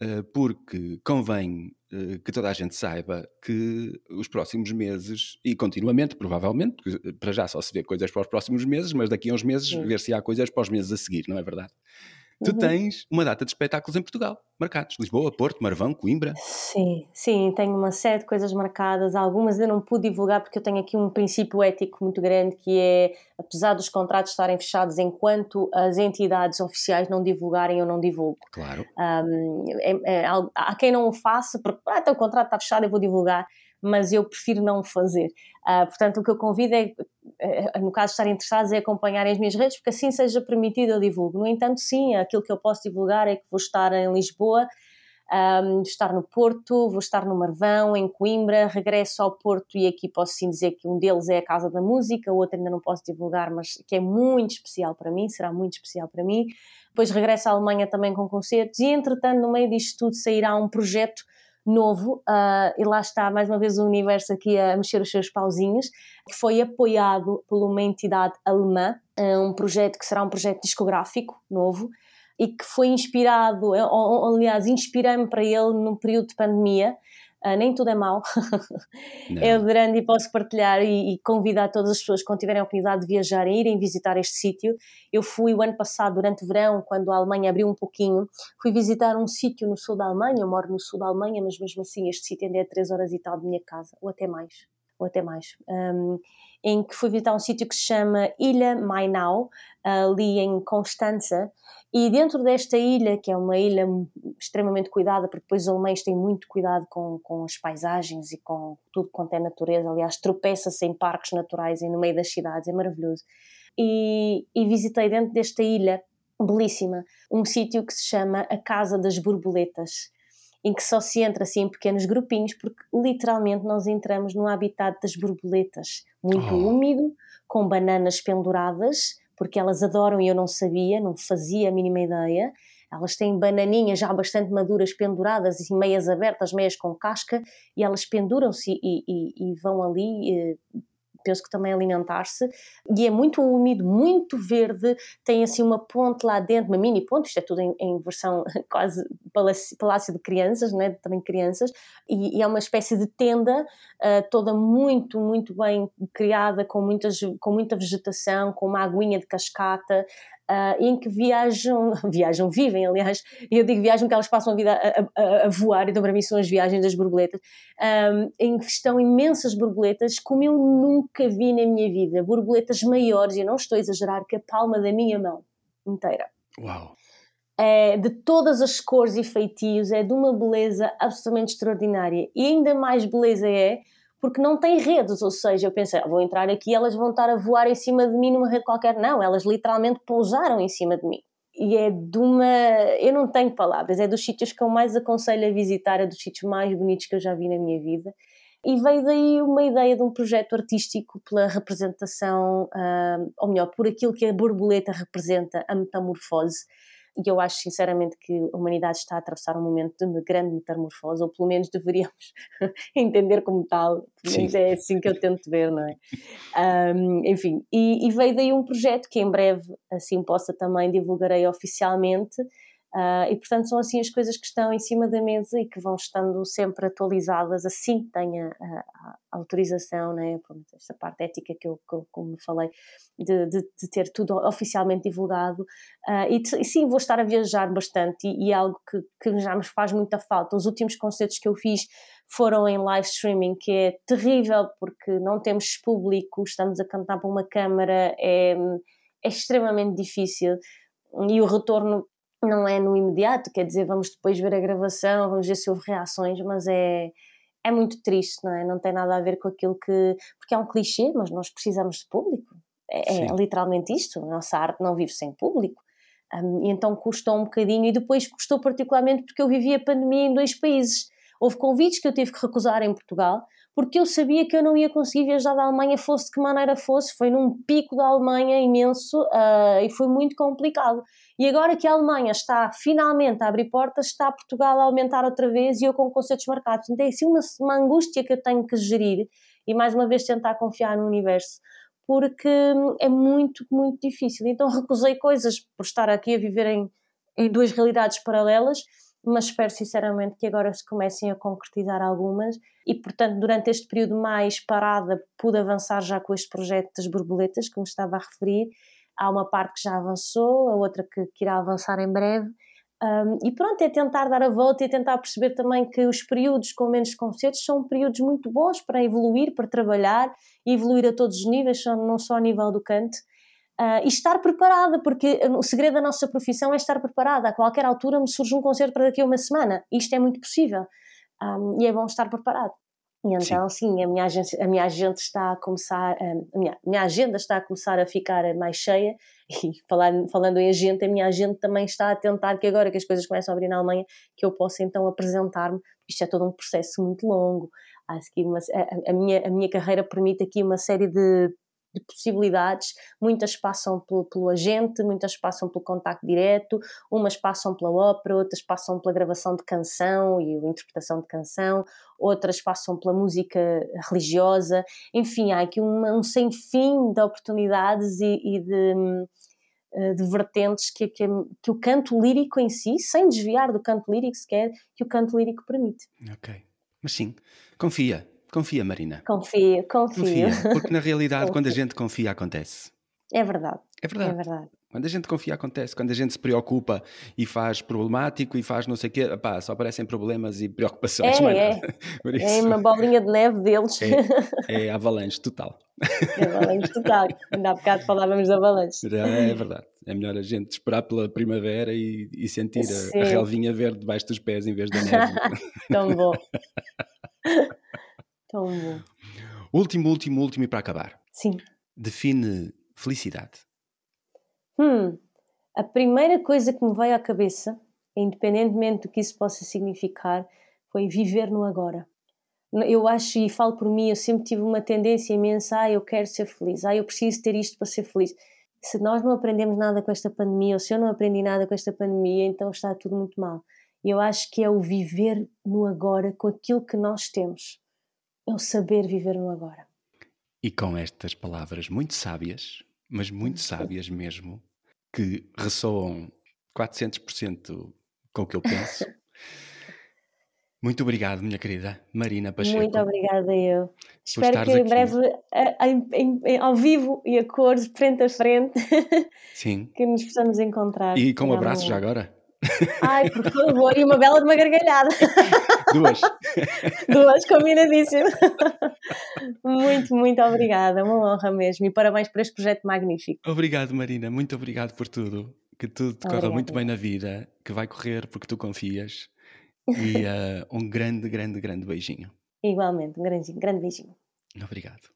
eh, porque convém eh, que toda a gente saiba que os próximos meses, e continuamente, provavelmente, para já só se vê coisas para os próximos meses, mas daqui a uns meses ver se há coisas para os meses a seguir, não é verdade? Tu uhum. tens uma data de espetáculos em Portugal, marcados. Lisboa, Porto, Marvão, Coimbra. Sim, sim, tenho uma série de coisas marcadas. Algumas eu não pude divulgar porque eu tenho aqui um princípio ético muito grande que é, apesar dos contratos estarem fechados, enquanto as entidades oficiais não divulgarem, eu não divulgo. Claro. Um, é, é, há quem não o faça porque, ah, então o contrato está fechado, eu vou divulgar mas eu prefiro não fazer. Uh, portanto, o que eu convido é, é, no caso estarem interessados, é acompanharem as minhas redes, porque assim seja permitido eu divulgo. No entanto, sim, aquilo que eu posso divulgar é que vou estar em Lisboa, um, estar no Porto, vou estar no Marvão, em Coimbra, regresso ao Porto e aqui posso sim dizer que um deles é a Casa da Música, o outro ainda não posso divulgar, mas que é muito especial para mim, será muito especial para mim. Depois regresso à Alemanha também com concertos e, entretanto, no meio disto tudo sairá um projeto novo, uh, e lá está mais uma vez o universo aqui a mexer os seus pauzinhos, que foi apoiado por uma entidade alemã, uh, um projeto que será um projeto discográfico novo, e que foi inspirado, ou, aliás, inspirei-me para ele num período de pandemia, Uh, nem tudo é mau. é grande e posso partilhar e, e, convidar todas as pessoas, quando tiverem a oportunidade de viajar, a irem visitar este sítio. Eu fui o ano passado, durante o verão, quando a Alemanha abriu um pouquinho, fui visitar um sítio no sul da Alemanha. Eu moro no sul da Alemanha, mas mesmo assim, este sítio ainda é 3 horas e tal de minha casa, ou até mais. Ou até mais. Um, em que fui visitar um sítio que se chama Ilha Mainau, ali em Constança, e dentro desta ilha, que é uma ilha extremamente cuidada, porque depois os alemães têm muito cuidado com, com as paisagens e com tudo quanto é natureza, aliás, tropeça-se em parques naturais e no meio das cidades, é maravilhoso. E, e visitei dentro desta ilha, belíssima, um sítio que se chama a Casa das Borboletas, em que só se entra assim em pequenos grupinhos, porque literalmente nós entramos no habitat das borboletas, muito oh. úmido, com bananas penduradas, porque elas adoram e eu não sabia, não fazia a mínima ideia. Elas têm bananinhas já bastante maduras penduradas e meias abertas, meias com casca, e elas penduram-se e, e, e, vão ali eh, penso que também alimentar-se, e é muito úmido, muito verde, tem assim uma ponte lá dentro, uma mini ponte, isto é tudo em, em versão (laughs) quase palácio, palácio, de crianças, né? também crianças, e, e, é uma espécie de tenda uh, toda muito, muito bem criada, com, muitas, com muita vegetação, com uma aguinha de cascata, uh, em que viajam, (laughs) viajam, vivem, aliás, eu digo viajam porque elas passam a vida a, a, a voar, então para mim são as viagens das borboletas, um, em que estão imensas borboletas, como eu nunca vi na minha vida, borboletas maiores, e eu não estou a exagerar, que a palma da minha mão inteira. Uau! É, de todas as cores e feitios, é de uma beleza absolutamente extraordinária. E ainda mais beleza é porque não tem redes, ou seja, eu pensei, ah, vou entrar aqui elas vão estar a voar em cima de mim numa rede qualquer. Não, elas literalmente pousaram em cima de mim. E é de uma. Eu não tenho palavras, é dos sítios que eu mais aconselho a visitar, é dos sítios mais bonitos que eu já vi na minha vida. E veio daí uma ideia de um projeto artístico pela representação, uh, ou melhor, por aquilo que a borboleta representa, a metamorfose e eu acho sinceramente que a humanidade está a atravessar um momento de uma grande metamorfose, ou pelo menos deveríamos (laughs) entender como tal, pelo menos é assim que eu tento ver, não é? Um, enfim, e, e, veio daí um projeto que em breve, assim possa também divulgarei oficialmente, Uh, e portanto são assim as coisas que estão em cima da mesa e que vão estando sempre atualizadas, assim tenha a, a, autorização, né? esta parte ética que eu, que como falei, de, de, de, ter tudo oficialmente divulgado. Uh, e, e, sim, vou estar a viajar bastante e, e é algo que, que, já me faz muita falta. Os últimos concertos que eu fiz foram em live streaming, que é terrível porque não temos público, estamos a cantar para uma câmara, é, é extremamente difícil e o retorno não é no imediato, quer dizer, vamos depois ver a gravação, vamos ver se houve reações, mas é, é muito triste, não é? Não tem nada a ver com aquilo que. Porque é um clichê, mas nós precisamos de público. É, é literalmente isto. A nossa arte não vive sem público. Um, e então custou um bocadinho, e depois custou particularmente porque eu vivi a pandemia em dois países. Houve convites que eu tive que recusar em Portugal, porque eu sabia que eu não ia conseguir viajar da Alemanha, fosse de que maneira fosse. Foi num pico da Alemanha imenso uh, e foi muito complicado. E agora que a Alemanha está finalmente a abrir portas, está Portugal a aumentar outra vez e eu com concertos marcados. Então é assim uma, uma angústia que eu tenho que gerir e mais uma vez tentar confiar no universo porque é muito, muito difícil. Então recusei coisas por estar aqui a viver em, em duas realidades paralelas mas espero sinceramente que agora se comecem a concretizar algumas e, portanto, durante este período mais parada, pude avançar já com este projeto das borboletas, que me estava a referir. Há uma parte que já avançou, a outra que, que irá avançar em breve. Um, e pronto, é tentar dar a volta e tentar perceber também que os períodos com menos concertos são períodos muito bons para evoluir, para trabalhar, evoluir a todos os níveis, não só a nível do canto. Uh, e estar preparada, porque o segredo da nossa profissão é estar preparada. A qualquer altura me surge um concerto para daqui a uma semana. Isto é muito possível. Um, e é bom estar preparado. E então, sim, sim a, minha agenda, a minha agenda está a começar, a minha, a minha agenda está a começar a ficar mais cheia. (laughs) E falar, falando em agenda, a minha agenda também está a tentar que agora que as coisas começam a abrir na Alemanha, que eu possa então apresentar-me. Isto é todo um processo muito longo. Há uma, a, a, minha, a minha carreira permite aqui uma série de de possibilidades, muitas passam pelo, pelo, agente, muitas passam pelo contacto direto, umas passam pela ópera, outras passam pela gravação de canção e interpretação de canção, outras passam pela música religiosa, enfim, há aqui uma, um sem fim de oportunidades e, e de, eh, de vertentes que, que, que, o canto lírico em si, sem desviar do canto lírico sequer, que o canto lírico permite. Ok, mas sim, confia, Confia, Marina. Confia, confia. confia porque na realidade, (laughs) quando a gente confia, acontece. É verdade. É verdade. É verdade. Quando a gente confia, acontece. Quando a gente se preocupa e faz problemático e faz não sei o quê, pá, só aparecem problemas e preocupações. É, é. é (laughs) uma bolinha de neve deles. É, é (laughs) avalanche total. É avalanche total. Ainda há bocado falávamos de avalanche. É, é verdade. É melhor a gente esperar pela primavera e, e sentir a, a, relvinha verde debaixo dos pés em vez da neve. Tão bom. Tão bom. Último, último, último e para acabar. Sim. Define felicidade. Hum, a primeira coisa que me veio à cabeça, independentemente do que isso possa significar, foi viver no agora. Eu acho, e falo por mim, eu sempre tive uma tendência imensa, ah, eu quero ser feliz, ah, eu preciso ter isto para ser feliz. Se nós não aprendemos nada com esta pandemia, ou se eu não aprendi nada com esta pandemia, então está tudo muito mal. Eu acho que é o viver no agora com aquilo que nós temos é o saber viver no agora. E com estas palavras muito sábias, mas muito sábias mesmo, que ressoam 400% com o que eu penso, (laughs) Muito obrigado, minha querida Marina Pacheco. Muito obrigada eu. Espero que em aqui. breve, em, em, ao vivo e a cores, frente a frente, Sim. (laughs) que nos possamos encontrar. E com um abraço já agora. Ai, por favor, e uma bela de uma gargalhada. (laughs) Duas. Duas, combinadíssimo. Muito, muito obrigada. Uma honra mesmo. E parabéns por este projeto magnífico. Obrigado, Marina. Muito obrigado por tudo. Que tudo te corra muito bem na vida, que vai correr porque tu confias. E uh, (laughs) um grande, grande, grande beijinho. Igualmente, um grande, grande beijinho. Obrigado.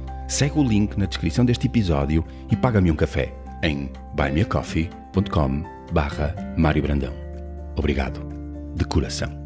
segue o link na descrição deste episódio e paga-me um café em buymeacoffee.com barra Mário Brandão. Obrigado, de coração.